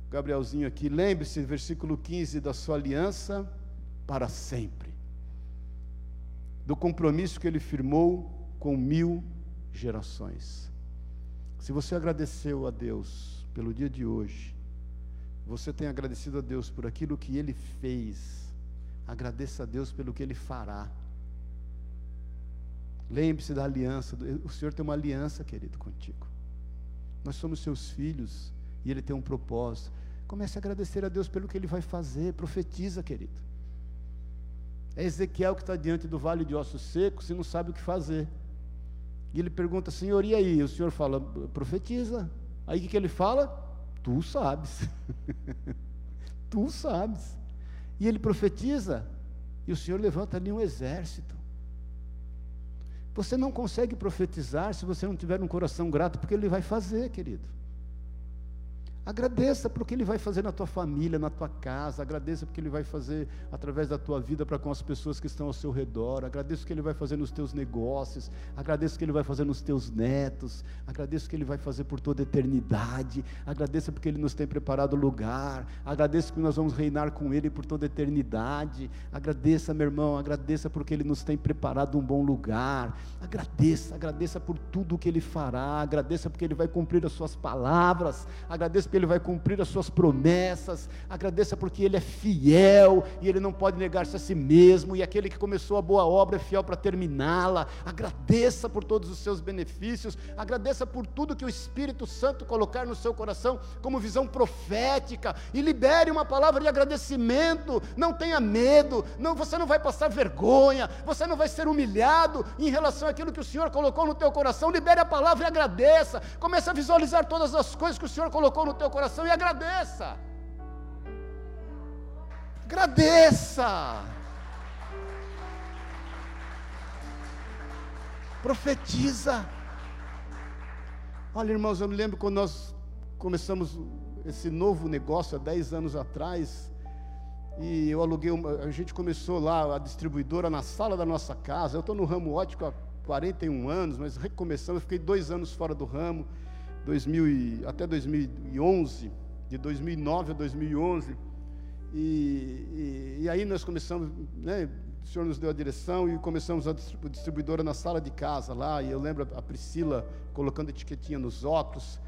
Gabrielzinho aqui. Lembre-se, versículo 15, da sua aliança para sempre do compromisso que ele firmou com mil gerações. Se você agradeceu a Deus pelo dia de hoje, você tem agradecido a Deus por aquilo que ele fez, agradeça a Deus pelo que ele fará. Lembre-se da aliança, o Senhor tem uma aliança, querido, contigo. Nós somos seus filhos e ele tem um propósito. Comece a agradecer a Deus pelo que ele vai fazer, profetiza, querido. É Ezequiel que está diante do vale de ossos secos e não sabe o que fazer. E ele pergunta, Senhor, e aí? O Senhor fala, profetiza. Aí o que, que ele fala? Tu sabes. tu sabes. E ele profetiza, e o Senhor levanta ali um exército. Você não consegue profetizar se você não tiver um coração grato, porque ele vai fazer, querido. Agradeça por que Ele vai fazer na tua família, na tua casa. Agradeça porque Ele vai fazer através da tua vida para com as pessoas que estão ao seu redor. Agradeça o que Ele vai fazer nos teus negócios. Agradeça o que Ele vai fazer nos teus netos. Agradeça o que Ele vai fazer por toda a eternidade. Agradeça porque Ele nos tem preparado lugar. Agradeça que nós vamos reinar com Ele por toda a eternidade. Agradeça, meu irmão. Agradeça porque Ele nos tem preparado um bom lugar. Agradeça, agradeça por tudo o que Ele fará. Agradeça porque Ele vai cumprir as Suas palavras. Agradeça porque Ele vai cumprir as suas promessas, agradeça porque Ele é fiel e Ele não pode negar-se a si mesmo, e aquele que começou a boa obra é fiel para terminá-la. Agradeça por todos os seus benefícios, agradeça por tudo que o Espírito Santo colocar no seu coração como visão profética, e libere uma palavra de agradecimento. Não tenha medo, não, você não vai passar vergonha, você não vai ser humilhado em relação àquilo que o Senhor colocou no teu coração. Libere a palavra e agradeça. Comece a visualizar todas as coisas que o Senhor colocou no teu coração e agradeça. Agradeça. Profetiza. Olha, irmãos, eu me lembro quando nós começamos esse novo negócio há 10 anos atrás. E eu aluguei, uma, a gente começou lá, a distribuidora na sala da nossa casa. Eu estou no ramo ótico há 41 anos, mas recomeçamos, eu fiquei dois anos fora do ramo. 2000 e, até 2011, de 2009 a 2011. E, e, e aí nós começamos, né, o senhor nos deu a direção e começamos a distribuidora na sala de casa lá. E eu lembro a Priscila colocando etiquetinha nos óculos,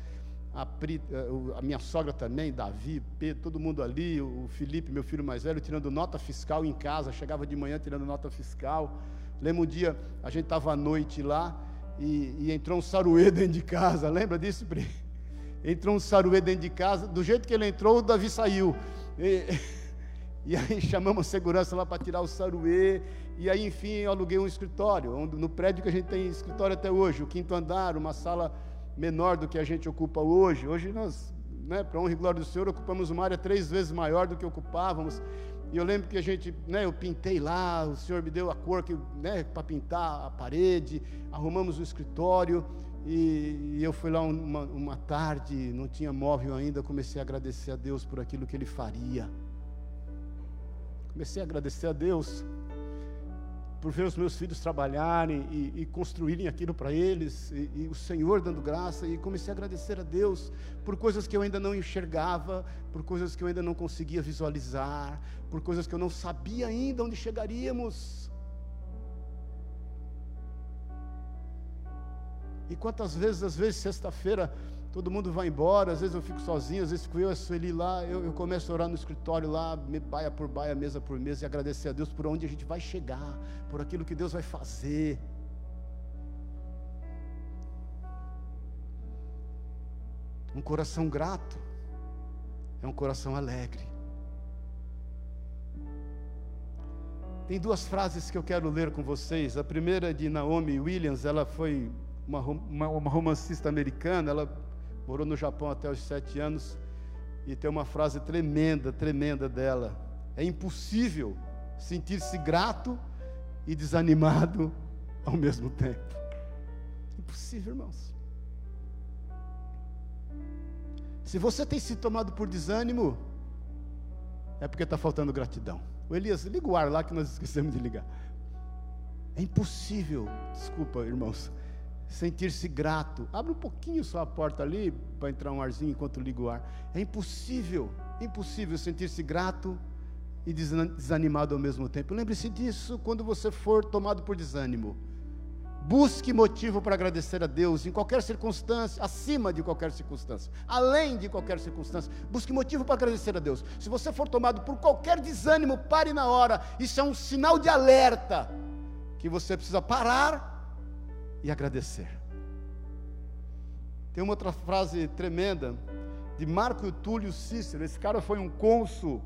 a, Pri, eh, a minha sogra também, Davi, Pedro, todo mundo ali, o Felipe, meu filho mais velho, tirando nota fiscal em casa. Chegava de manhã tirando nota fiscal. Lembro um dia, a gente estava à noite lá e, e, entrou um saruê dentro de casa, lembra disso, Pri? Entrou um saruê dentro de casa, do jeito que ele entrou, o Davi saiu. E, e aí chamamos a segurança lá para tirar o saruê, e aí enfim eu aluguei um escritório, no prédio que a gente tem escritório até hoje, o quinto andar, uma sala menor do que a gente ocupa hoje. Hoje nós, né, para honra e glória do Senhor, ocupamos uma área três vezes maior do que ocupávamos. E eu lembro que a gente, né, eu pintei lá, o senhor me deu a cor que, né, para pintar a parede, arrumamos o escritório. E, e eu fui lá uma, uma tarde, não tinha móvel ainda, comecei a agradecer a Deus por aquilo que Ele faria. Comecei a agradecer a Deus por ver os meus filhos trabalharem e, e construírem aquilo para eles, e, e, o Senhor dando graça, e comecei a agradecer a Deus por coisas que eu ainda não enxergava, por coisas que eu ainda não conseguia visualizar, por coisas que eu não sabia ainda onde chegaríamos. E quantas vezes, às vezes, sexta-feira, todo mundo vai embora, às vezes eu fico sozinho, às vezes fico eu e a Sueli lá, eu, eu, começo a orar no escritório lá, baia por baia, mesa por mesa, e agradecer a Deus por onde a gente vai chegar, por aquilo que Deus vai fazer. Um coração grato é um coração alegre. Tem duas frases que eu quero ler com vocês. A primeira é de Naomi Williams, ela foi uma, uma, uma romancista americana, ela morou no Japão até os sete anos, e tem uma frase tremenda, tremenda dela: é impossível sentir-se grato e desanimado ao mesmo tempo. Impossível, irmãos. Se você tem se tomado por desânimo, é porque está faltando gratidão. O Elias, liga o ar lá que nós esquecemos de ligar. É impossível, desculpa, irmãos, sentir-se grato. Abre um pouquinho só a porta ali para entrar um arzinho enquanto liga o ar. É impossível, impossível sentir-se grato e desanimado ao mesmo tempo. Lembre-se disso quando você for tomado por desânimo. Busque motivo para agradecer a Deus em qualquer circunstância, acima de qualquer circunstância, além de qualquer circunstância. Busque motivo para agradecer a Deus. Se você for tomado por qualquer desânimo, pare na hora. Isso é um sinal de alerta que você precisa parar e agradecer. Tem uma outra frase tremenda de Marco Túlio Cícero. Esse cara foi um cônsul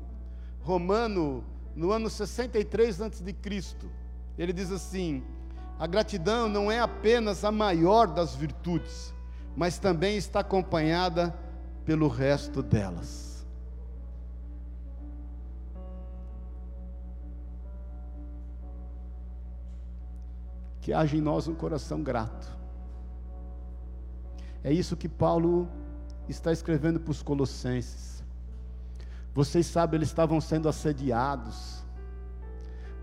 romano no ano 63 a.C. Ele diz assim: a gratidão não é apenas a maior das virtudes, mas também está acompanhada pelo resto delas. Que haja em nós um coração grato. É isso que Paulo está escrevendo para os Colossenses. Vocês sabem, eles estavam sendo assediados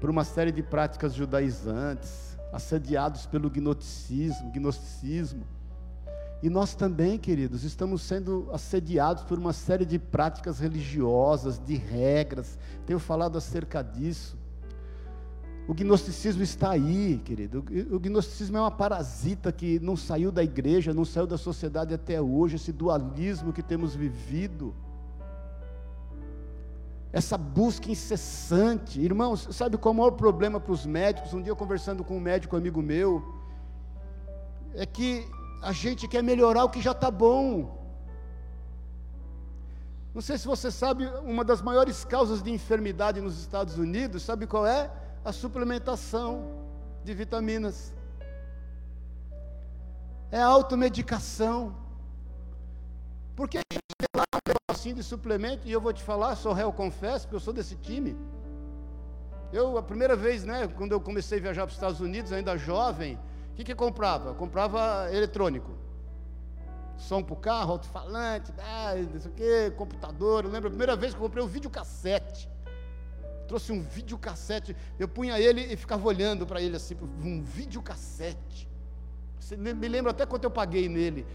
por uma série de práticas judaizantes, assediados pelo gnosticismo, gnosticismo. E nós também, queridos, estamos sendo assediados por uma série de práticas religiosas, de regras. Tenho falado acerca disso. O gnosticismo está aí, querido. O gnosticismo é uma parasita que não saiu da igreja, não saiu da sociedade até hoje, esse dualismo que temos vivido. Essa busca incessante. Irmãos, sabe qual é o maior problema para os médicos? Um dia conversando com um médico amigo meu, é que a gente quer melhorar o que já está bom. Não sei se você sabe, uma das maiores causas de enfermidade nos Estados Unidos, sabe qual é? A suplementação de vitaminas. É a automedicação. Porque a gente tem lá negocinho de suplemento, e eu vou te falar, sou réu, confesso, porque eu sou desse time. Eu, a primeira vez, né, quando eu comecei a viajar para os Estados Unidos, ainda jovem, o que, que eu comprava? Eu comprava eletrônico. Som para o carro, alto-falante, ah, não sei o quê, computador. Eu lembro a primeira vez que eu comprei um videocassete trouxe um videocassete, eu punha ele e ficava olhando para ele assim, um videocassete. Você me lembra até quanto eu paguei nele,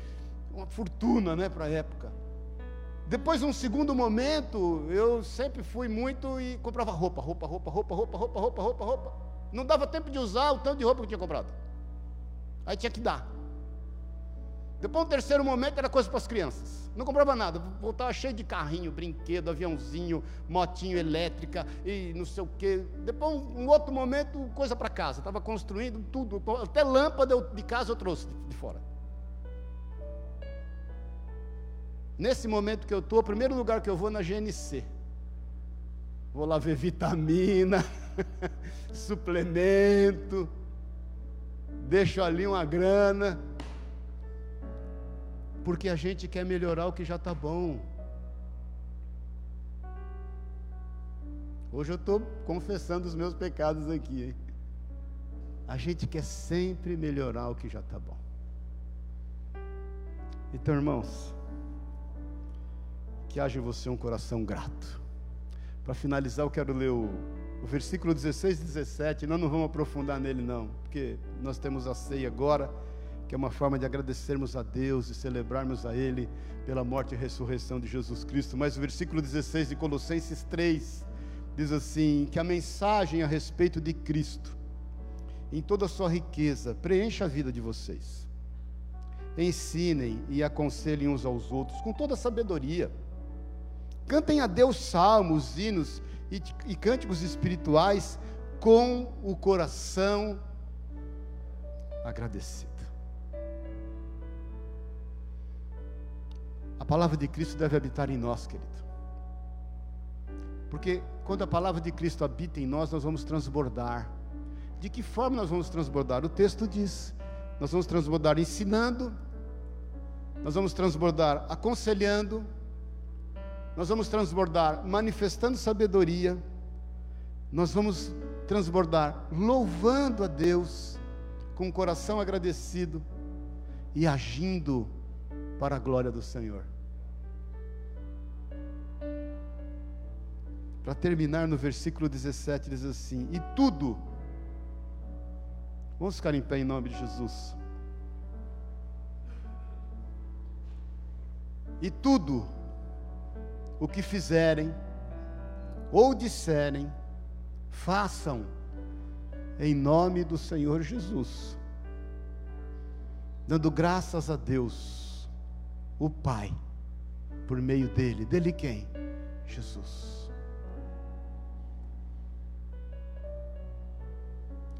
uma fortuna, né, para a época. Depois, num segundo momento, eu sempre fui muito e comprava roupa, roupa, roupa, roupa, roupa, roupa, roupa, roupa, roupa. Não dava tempo de usar o tanto de roupa que eu tinha comprado. Aí tinha que dar. Depois, no terceiro momento, era coisa para as crianças. Não comprava nada, voltava cheio de carrinho, brinquedo, aviãozinho, motinho elétrica e não sei o quê. Depois, um outro momento, coisa para casa. Estava construindo tudo, até lâmpada de casa eu trouxe de fora. Nesse momento que eu estou, o primeiro lugar que eu vou é na GNC. Vou lá ver vitamina, suplemento, deixo ali uma grana porque a gente quer melhorar o que já está bom. Hoje eu estou confessando os meus pecados aqui. Hein? A gente quer sempre melhorar o que já está bom. Então, irmãos, que haja em você um coração grato. Para finalizar, eu quero ler o, o versículo 16 e 17. Nós não vamos aprofundar nele, não, porque nós temos a ceia agora, que é uma forma de agradecermos a Deus e celebrarmos a Ele pela morte e ressurreição de Jesus Cristo. Mas o versículo 16 de Colossenses 3 diz assim: que a mensagem a respeito de Cristo, em toda a sua riqueza, preencha a vida de vocês. Ensinem e aconselhem uns aos outros com toda a sabedoria Cantem a Deus salmos, hinos e, e cânticos espirituais com o coração agradecido. A palavra de Cristo deve habitar em nós, querido. Porque quando a palavra de Cristo habita em nós, nós vamos transbordar. De que forma nós vamos transbordar? O texto diz: nós vamos transbordar ensinando, nós vamos transbordar aconselhando, nós vamos transbordar manifestando sabedoria, nós vamos transbordar louvando a Deus com o coração agradecido e agindo para a glória do Senhor. Para terminar no versículo 17, diz assim: E tudo, vamos ficar em pé em nome de Jesus. E tudo o que fizerem ou disserem, façam em nome do Senhor Jesus, dando graças a Deus, o Pai, por meio dele. Dele quem? Jesus.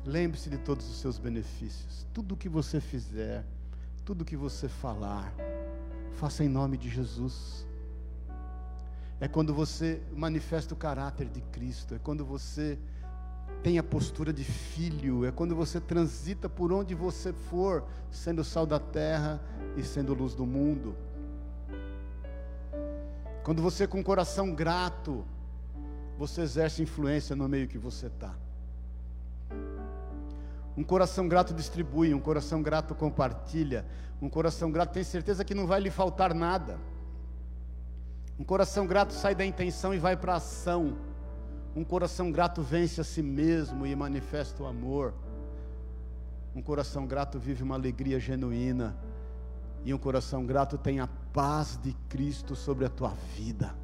Lembre-se de todos os seus benefícios. Tudo o que você fizer, tudo o que você falar, faça em nome de Jesus é quando você manifesta o caráter de Cristo, é quando você tem a postura de filho, é quando você transita por onde você for, sendo sal da terra e sendo luz do mundo. Quando você com coração grato, você exerce influência no meio que você está. Um coração grato distribui, um coração grato compartilha, um coração grato tem certeza que não vai lhe faltar nada. Um coração grato sai da intenção e vai para a ação. Um coração grato vence a si mesmo e manifesta o amor. Um coração grato vive uma alegria genuína. E um coração grato tem a paz de Cristo sobre a tua vida.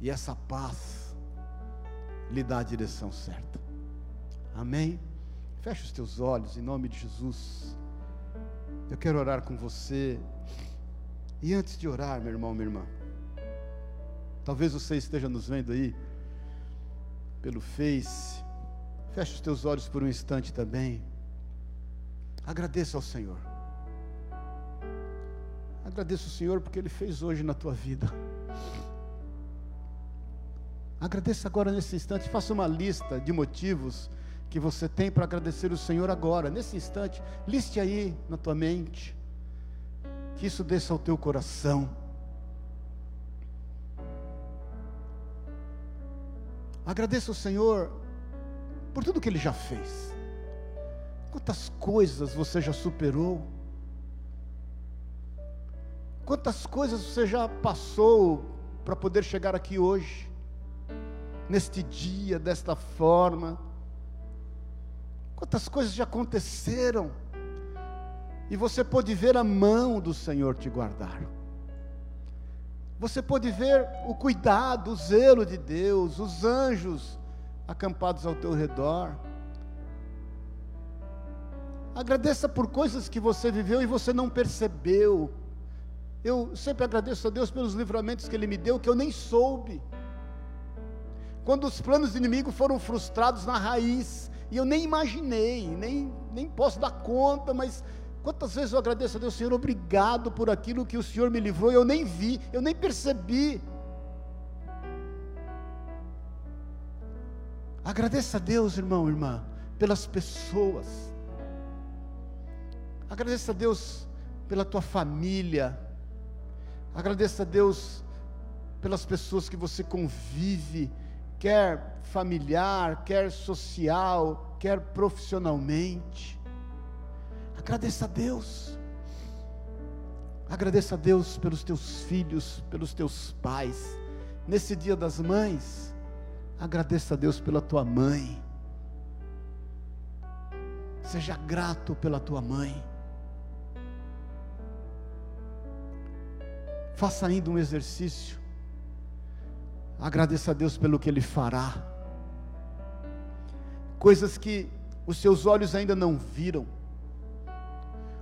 E essa paz lhe dá a direção certa. Amém? Feche os teus olhos em nome de Jesus. Eu quero orar com você. E antes de orar, meu irmão, minha irmã, talvez você esteja nos vendo aí pelo Face. Feche os teus olhos por um instante também. Agradeça ao Senhor. Agradeça ao Senhor porque Ele fez hoje na tua vida. Agradeça agora nesse instante. Faça uma lista de motivos que você tem para agradecer o Senhor agora, nesse instante. Liste aí na tua mente que isso desça ao teu coração. Agradeça ao Senhor por tudo que Ele já fez. Quantas coisas você já superou? Quantas coisas você já passou para poder chegar aqui hoje, neste dia, desta forma? Quantas coisas já aconteceram? e você pode ver a mão do Senhor te guardar. Você pode ver o cuidado, o zelo de Deus, os anjos acampados ao teu redor. Agradeça por coisas que você viveu e você não percebeu. Eu sempre agradeço a Deus pelos livramentos que Ele me deu, que eu nem soube. Quando os planos do inimigo foram frustrados na raiz, e eu nem imaginei, nem, nem posso dar conta, mas Quantas vezes eu agradeço a Deus, Senhor, obrigado por aquilo que o Senhor me livrou, eu nem vi, eu nem percebi. Agradeça a Deus, irmão, irmã, pelas pessoas. Agradeça a Deus pela tua família. Agradeça a Deus pelas pessoas que você convive, quer familiar, quer social, quer profissionalmente. Agradeça a Deus. Agradeça a Deus pelos teus filhos, pelos teus pais. Nesse dia das mães, agradeça a Deus pela tua mãe. Seja grato pela tua mãe. Faça ainda um exercício. Agradeça a Deus pelo que Ele fará. Coisas que os seus olhos ainda não viram,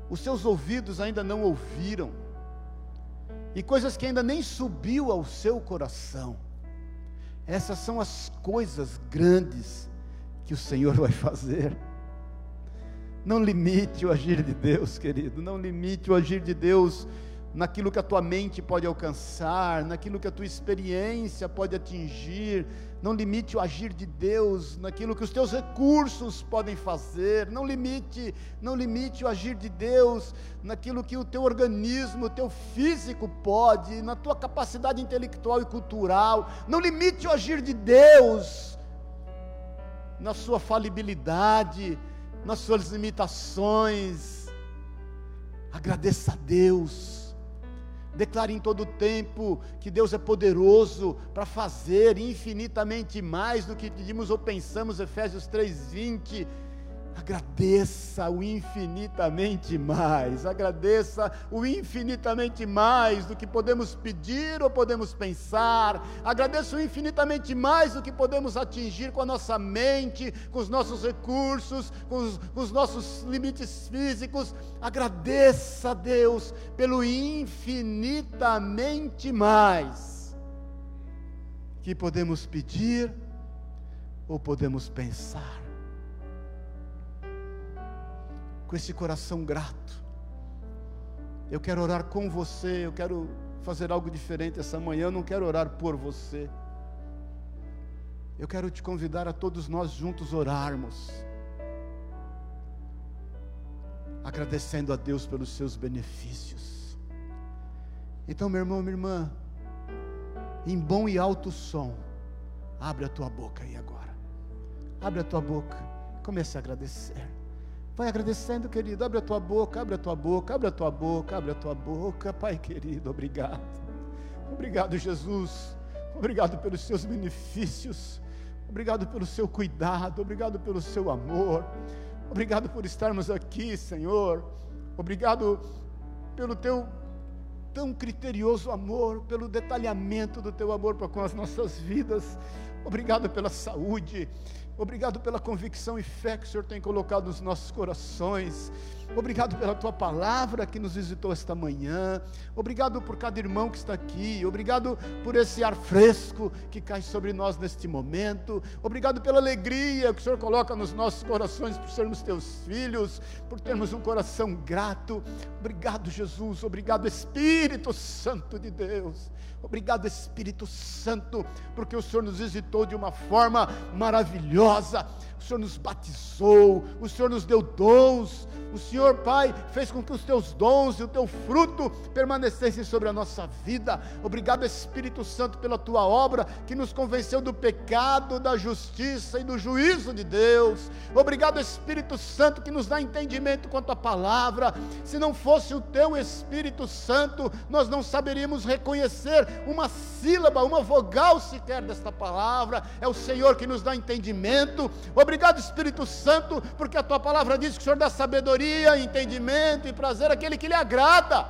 os seus ouvidos ainda não ouviram, e coisas que ainda nem subiu ao seu coração. Essas são as coisas grandes que o Senhor vai fazer. Não limite o agir de Deus, querido, não limite o agir de Deus naquilo que a tua mente pode alcançar, naquilo que a tua experiência pode atingir. Não limite o agir de Deus naquilo que os teus recursos podem fazer. Não limite, não limite o agir de Deus naquilo que o teu organismo, o teu físico pode, na tua capacidade intelectual e cultural. Não limite o agir de Deus na sua falibilidade, nas suas limitações. Agradeça a Deus Declare em todo tempo que Deus é poderoso para fazer infinitamente mais do que pedimos ou pensamos, Efésios 3:20. Agradeça o infinitamente mais, agradeça o infinitamente mais do que podemos pedir ou podemos pensar, agradeça o infinitamente mais do que podemos atingir com a nossa mente, com os nossos recursos, com os, com os nossos limites físicos. Agradeça a Deus pelo infinitamente mais que podemos pedir ou podemos pensar com esse coração grato. Eu quero orar com você, eu quero fazer algo diferente essa manhã, eu não quero orar por você. Eu quero te convidar a todos nós juntos orarmos, agradecendo a Deus pelos seus benefícios. Então, meu irmão, minha irmã, em bom e alto som, abre a tua boca aí agora. Abre a tua boca, comece a agradecer. Vai agradecendo, querido. Abre a tua boca, abre a tua boca, abre a tua boca, abre a tua boca. Pai querido, obrigado. Obrigado, Jesus. Obrigado pelos seus benefícios. Obrigado pelo seu cuidado. Obrigado pelo seu amor. Obrigado por estarmos aqui, Senhor. Obrigado pelo teu tão criterioso amor, pelo detalhamento do teu amor para com as nossas vidas. Obrigado pela saúde. Obrigado pela convicção e fé que o Senhor tem colocado nos nossos corações. Obrigado pela tua palavra que nos visitou esta manhã. Obrigado por cada irmão que está aqui. Obrigado por esse ar fresco que cai sobre nós neste momento. Obrigado pela alegria que o Senhor coloca nos nossos corações por sermos teus filhos, por termos um coração grato. Obrigado, Jesus. Obrigado, Espírito Santo de Deus. Obrigado, Espírito Santo, porque o Senhor nos visitou de uma forma maravilhosa. O Senhor nos batizou, o Senhor nos deu dons, o Senhor, Pai, fez com que os teus dons e o teu fruto permanecessem sobre a nossa vida. Obrigado, Espírito Santo, pela tua obra que nos convenceu do pecado, da justiça e do juízo de Deus. Obrigado, Espírito Santo, que nos dá entendimento quanto à palavra. Se não fosse o teu Espírito Santo, nós não saberíamos reconhecer uma sílaba, uma vogal sequer desta palavra. É o Senhor que nos dá entendimento. Obrigado, Espírito Santo, porque a tua palavra diz que o Senhor dá sabedoria entendimento e prazer aquele que lhe agrada.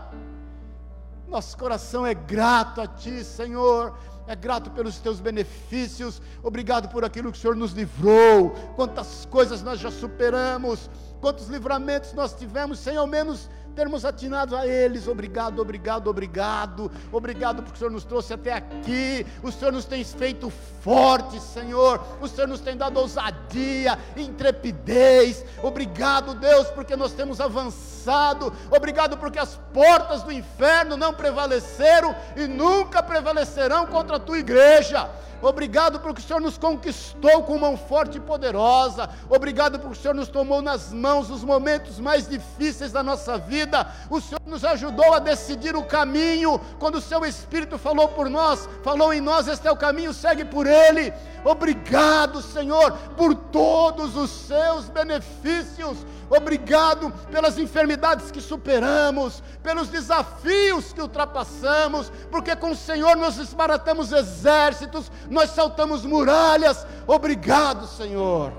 Nosso coração é grato a Ti, Senhor, é grato pelos Teus benefícios, obrigado por aquilo que o Senhor nos livrou, quantas coisas nós já superamos, quantos livramentos nós tivemos, sem ao menos termos atinado a eles. Obrigado, obrigado, obrigado. Obrigado porque o Senhor nos trouxe até aqui. O Senhor nos tem feito fortes, Senhor. O Senhor nos tem dado ousadia, intrepidez. Obrigado, Deus, porque nós temos avançado. Obrigado porque as portas do inferno não prevaleceram e nunca prevalecerão contra a tua igreja. Obrigado porque o Senhor nos conquistou com mão forte e poderosa. Obrigado porque o Senhor nos tomou nas mãos nos momentos mais difíceis da nossa vida. O Senhor nos ajudou a decidir o caminho. Quando o seu Espírito falou por nós, falou em nós: Este é o caminho, segue por ele. Obrigado, Senhor, por todos os seus benefícios. obrigado pelas enfermidades que superamos, pelos desafios que ultrapassamos, porque com o Senhor nós desbaratamos exércitos, nós saltamos muralhas. Obrigado, Senhor.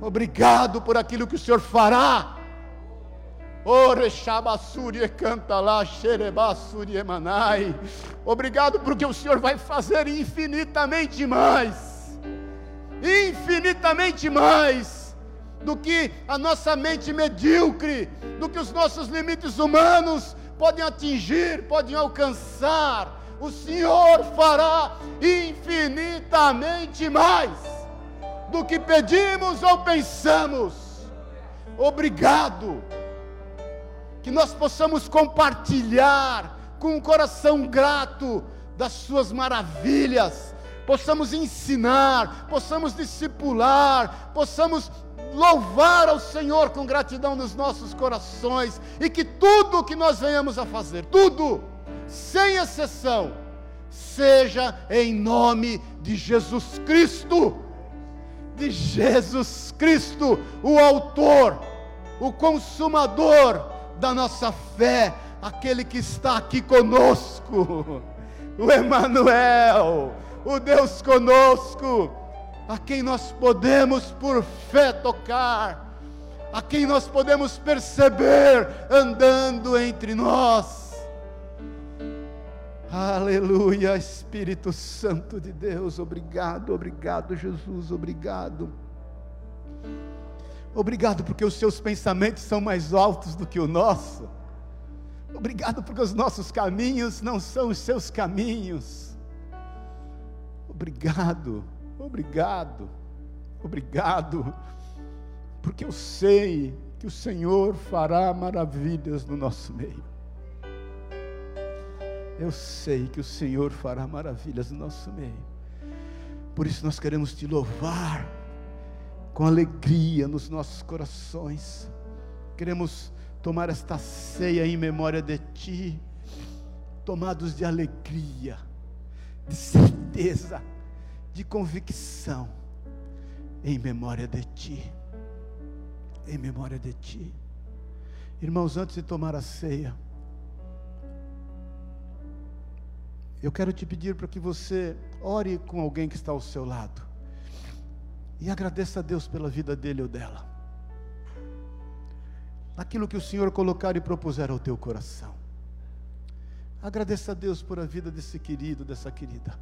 Obrigado por aquilo que o Senhor fará. Obrigado porque o Senhor vai fazer infinitamente mais, infinitamente mais do que a nossa mente medíocre, do que os nossos limites humanos podem atingir, podem alcançar. O Senhor fará infinitamente mais do que pedimos ou pensamos. Obrigado. Que nós possamos compartilhar com um coração grato das Suas maravilhas, possamos ensinar, possamos discipular, possamos louvar ao Senhor com gratidão nos nossos corações e que tudo o que nós venhamos a fazer, tudo, sem exceção, seja em nome de Jesus Cristo de Jesus Cristo, o Autor, o Consumador da nossa fé, aquele que está aqui conosco, o Emanuel, o Deus conosco, a quem nós podemos por fé tocar, a quem nós podemos perceber andando entre nós Aleluia, Espírito Santo de Deus, obrigado, obrigado, Jesus, obrigado. Obrigado porque os seus pensamentos são mais altos do que o nosso. Obrigado porque os nossos caminhos não são os seus caminhos. Obrigado, obrigado, obrigado, porque eu sei que o Senhor fará maravilhas no nosso meio. Eu sei que o Senhor fará maravilhas no nosso meio. Por isso nós queremos te louvar com alegria nos nossos corações. Queremos tomar esta ceia em memória de ti, tomados de alegria, de certeza, de convicção, em memória de ti. Em memória de ti. Irmãos, antes de tomar a ceia, eu quero te pedir para que você ore com alguém que está ao seu lado e agradeça a Deus pela vida dele ou dela. Aquilo que o Senhor colocar e propuser ao teu coração. Agradeça a Deus por a vida desse querido, dessa querida.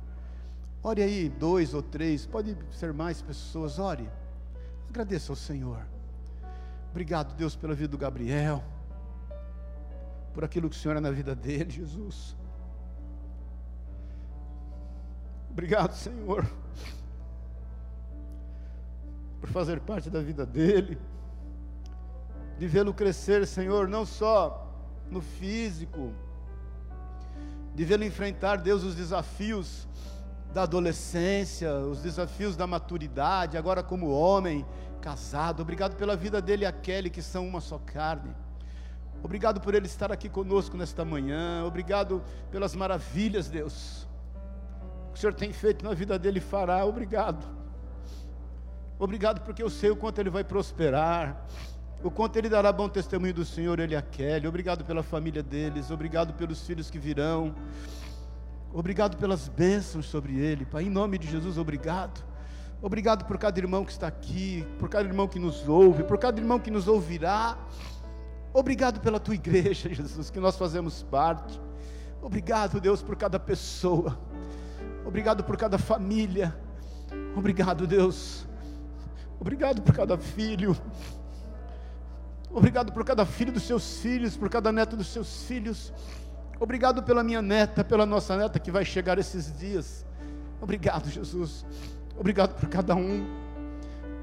Ore aí, dois ou três, pode ser mais pessoas, ore. Agradeça ao Senhor. Obrigado, Deus, pela vida do Gabriel, por aquilo que o Senhor é na vida dele, Jesus. Obrigado, Senhor, por fazer parte da vida dele, de vê-lo crescer, Senhor, não só no físico, de vê-lo enfrentar, Deus, os desafios da adolescência, os desafios da maturidade, agora como homem, casado. Obrigado pela vida dele e a Kelly, que são uma só carne. Obrigado por ele estar aqui conosco nesta manhã. Obrigado pelas maravilhas, Deus que o Senhor tem feito na vida dele fará. Obrigado. Obrigado porque eu sei o quanto ele vai prosperar, o quanto ele dará bom testemunho do Senhor, ele a Kelly. Obrigado pela família deles, obrigado pelos filhos que virão. Obrigado pelas bênçãos sobre ele, Pai. Em nome de Jesus, obrigado. Obrigado por cada irmão que está aqui, por cada irmão que nos ouve, por cada irmão que nos ouvirá. Obrigado pela tua igreja, Jesus, que nós fazemos parte. Obrigado, Deus, por cada pessoa. Obrigado por cada família. Obrigado, Deus. Obrigado por cada filho. Obrigado por cada filho dos seus filhos, por cada neto dos seus filhos. Obrigado pela minha neta, pela nossa neta que vai chegar esses dias. Obrigado, Jesus. Obrigado por cada um.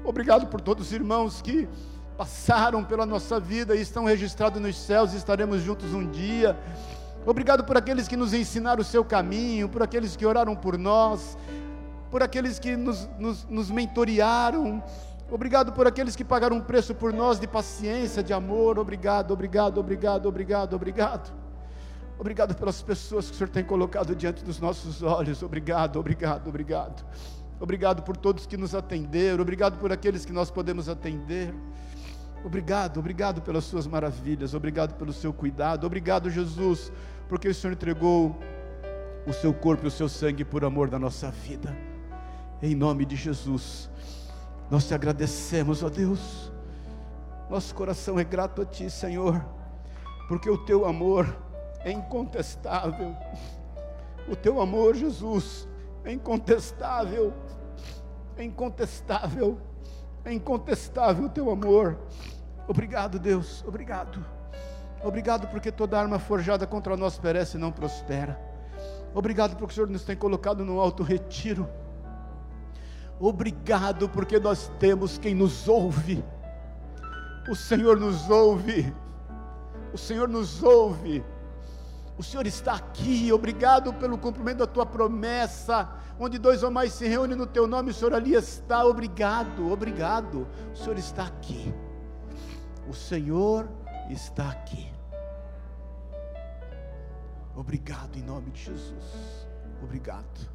Obrigado por todos os irmãos que passaram pela nossa vida e estão registrados nos céus e estaremos juntos um dia. Obrigado por aqueles que nos ensinaram o seu caminho, por aqueles que oraram por nós, por aqueles que nos, nos, nos mentorearam. Obrigado por aqueles que pagaram um preço por nós de paciência, de amor. Obrigado, obrigado, obrigado, obrigado, obrigado. Obrigado pelas pessoas que o Senhor tem colocado diante dos nossos olhos. Obrigado, obrigado, obrigado. Obrigado por todos que nos atenderam. Obrigado por aqueles que nós podemos atender. Obrigado, obrigado pelas suas maravilhas, obrigado pelo seu cuidado, obrigado, Jesus, porque o Senhor entregou o seu corpo e o seu sangue por amor da nossa vida. Em nome de Jesus, nós te agradecemos, ó Deus. Nosso coração é grato a Ti, Senhor, porque o Teu amor é incontestável. O Teu amor, Jesus, é incontestável. É incontestável. É incontestável o Teu amor. Obrigado, Deus, obrigado. Obrigado porque toda arma forjada contra nós perece e não prospera. Obrigado porque o Senhor nos tem colocado no alto retiro. Obrigado porque nós temos quem nos ouve. O Senhor nos ouve. O Senhor nos ouve. O Senhor está aqui. Obrigado pelo cumprimento da tua promessa. Onde dois ou mais se reúnem no teu nome, o Senhor ali está. Obrigado, obrigado. O Senhor está aqui. O Senhor está aqui. Obrigado em nome de Jesus. Obrigado.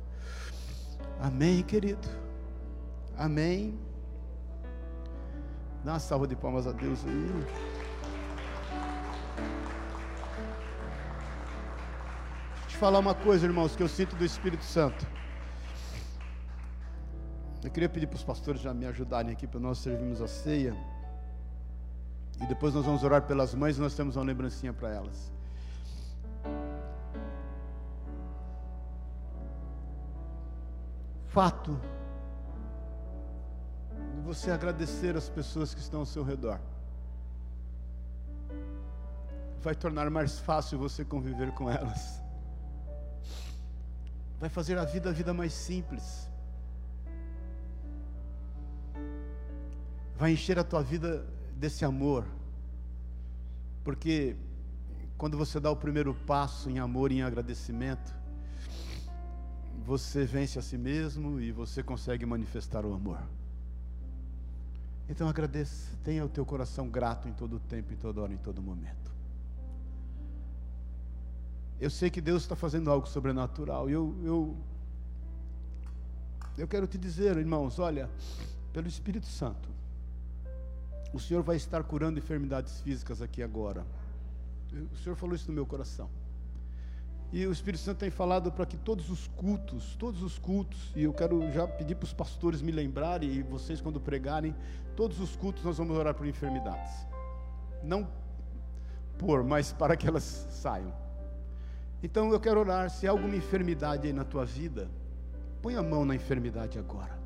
Amém, querido. Amém. Dá uma salva de palmas a Deus aí. Deixa eu te falar uma coisa, irmãos, que eu sinto do Espírito Santo. Eu queria pedir para os pastores já me ajudarem aqui para nós servirmos a ceia. E depois nós vamos orar pelas mães e nós temos uma lembrancinha para elas. Fato você agradecer as pessoas que estão ao seu redor. Vai tornar mais fácil você conviver com elas. Vai fazer a vida a vida mais simples. Vai encher a tua vida desse amor. Porque quando você dá o primeiro passo em amor e em agradecimento, você vence a si mesmo e você consegue manifestar o amor. Então agradeça, tenha o teu coração grato em todo tempo, em toda hora, em todo momento. Eu sei que Deus está fazendo algo sobrenatural. Eu, eu, eu quero te dizer, irmãos, olha, pelo Espírito Santo, o Senhor vai estar curando enfermidades físicas aqui agora. O Senhor falou isso no meu coração. E o Espírito Santo tem falado para que todos os cultos, todos os cultos, e eu quero já pedir para os pastores me lembrarem, e vocês quando pregarem, todos os cultos nós vamos orar por enfermidades. Não por, mas para que elas saiam. Então eu quero orar, se há alguma enfermidade aí na tua vida, põe a mão na enfermidade agora.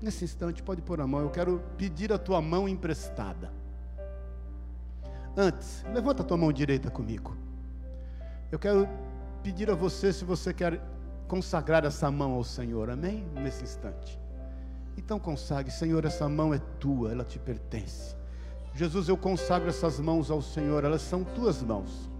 Nesse instante, pode pôr a mão, eu quero pedir a tua mão emprestada. Antes, levanta a tua mão direita comigo. Eu quero pedir a você se você quer consagrar essa mão ao Senhor, amém? Nesse instante. Então consagre, Senhor, essa mão é tua, ela te pertence. Jesus, eu consagro essas mãos ao Senhor, elas são tuas mãos.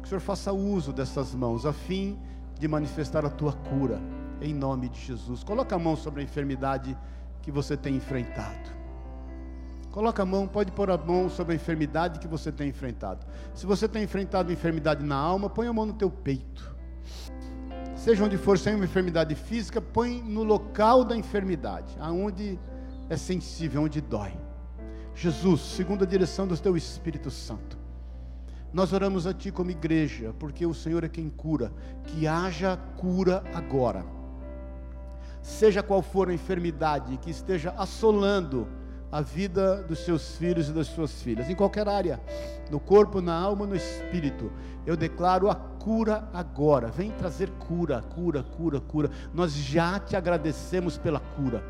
Que o Senhor faça uso dessas mãos, a fim de manifestar a tua cura, em nome de Jesus. Coloca a mão sobre a enfermidade que você tem enfrentado. Coloca a mão, pode pôr a mão sobre a enfermidade que você tem enfrentado. Se você tem enfrentado enfermidade na alma, põe a mão no teu peito. Seja onde for, sem uma enfermidade física, põe no local da enfermidade, aonde é sensível, onde dói. Jesus, segundo a direção do teu Espírito Santo, nós oramos a Ti como igreja, porque o Senhor é quem cura, que haja cura agora. Seja qual for a enfermidade que esteja assolando a vida dos seus filhos e das suas filhas, em qualquer área, no corpo, na alma, no espírito. Eu declaro a cura agora. Vem trazer cura, cura, cura, cura. Nós já te agradecemos pela cura.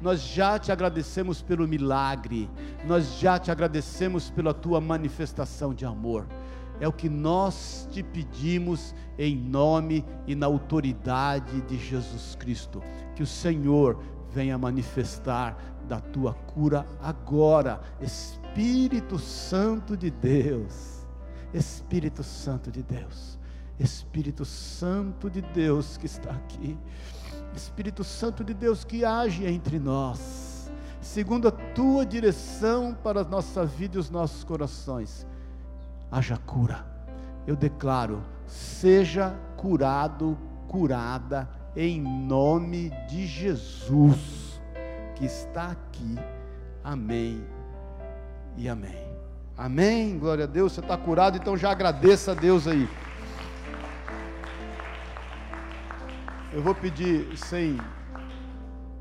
Nós já te agradecemos pelo milagre. Nós já te agradecemos pela tua manifestação de amor. É o que nós te pedimos em nome e na autoridade de Jesus Cristo. Que o Senhor venha manifestar da tua cura agora, Espírito Santo de Deus. Espírito Santo de Deus. Espírito Santo de Deus que está aqui. Espírito Santo de Deus que age entre nós, segundo a tua direção para a nossa vida e os nossos corações. Haja cura. Eu declaro, seja curado, curada em nome de Jesus que está aqui. Amém e amém. Amém. Glória a Deus. Você está curado, então já agradeça a Deus aí. Eu vou pedir, sem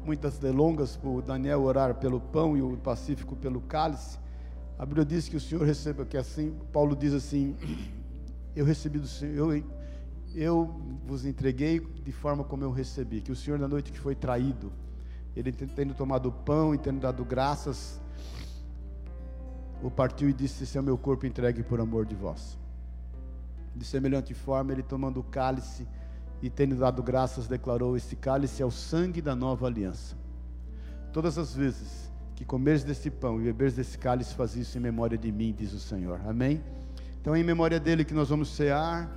muitas delongas, para o Daniel orar pelo pão e o Pacífico pelo cálice. A Bíblia diz que o Senhor receba, que assim, Paulo diz assim: Eu recebi do Senhor, eu, eu vos entreguei de forma como eu recebi. Que o Senhor, na noite que foi traído, ele tendo tomado o pão e tendo dado graças, o partiu e disse: Esse é o meu corpo entregue por amor de vós. De semelhante forma, ele tomando o cálice e tendo dado graças, declarou: Esse cálice é o sangue da nova aliança. Todas as vezes que comeres desse pão e beberes desse cálice, faz isso em memória de mim, diz o Senhor. Amém? Então, é em memória dele que nós vamos cear,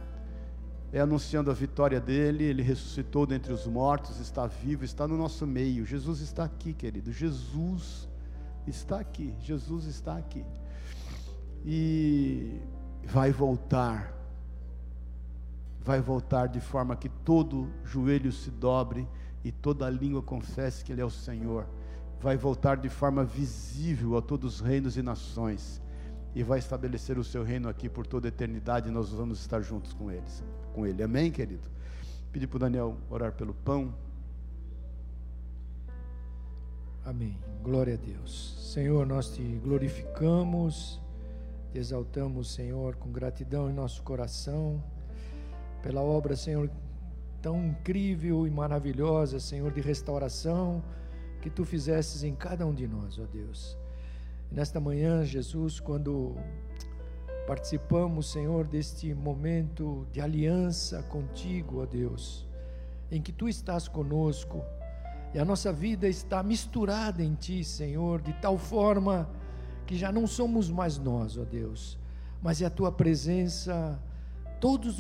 é anunciando a vitória dele. Ele ressuscitou dentre os mortos, está vivo, está no nosso meio. Jesus está aqui, querido. Jesus está aqui. Jesus está aqui. E vai voltar. Vai voltar de forma que todo joelho se dobre e toda língua confesse que Ele é o Senhor. Vai voltar de forma visível a todos os reinos e nações. E vai estabelecer o seu reino aqui por toda a eternidade. E nós vamos estar juntos com eles, com Ele. Amém, querido? Pedir para o Daniel orar pelo pão. Amém. Glória a Deus. Senhor, nós te glorificamos, te exaltamos, Senhor, com gratidão em nosso coração, pela obra, Senhor, tão incrível e maravilhosa, Senhor, de restauração que tu fizesses em cada um de nós, ó Deus. Nesta manhã, Jesus, quando participamos, Senhor, deste momento de aliança contigo, ó Deus, em que tu estás conosco, e a nossa vida está misturada em Ti, Senhor, de tal forma que já não somos mais nós, ó Deus, mas é a Tua presença todos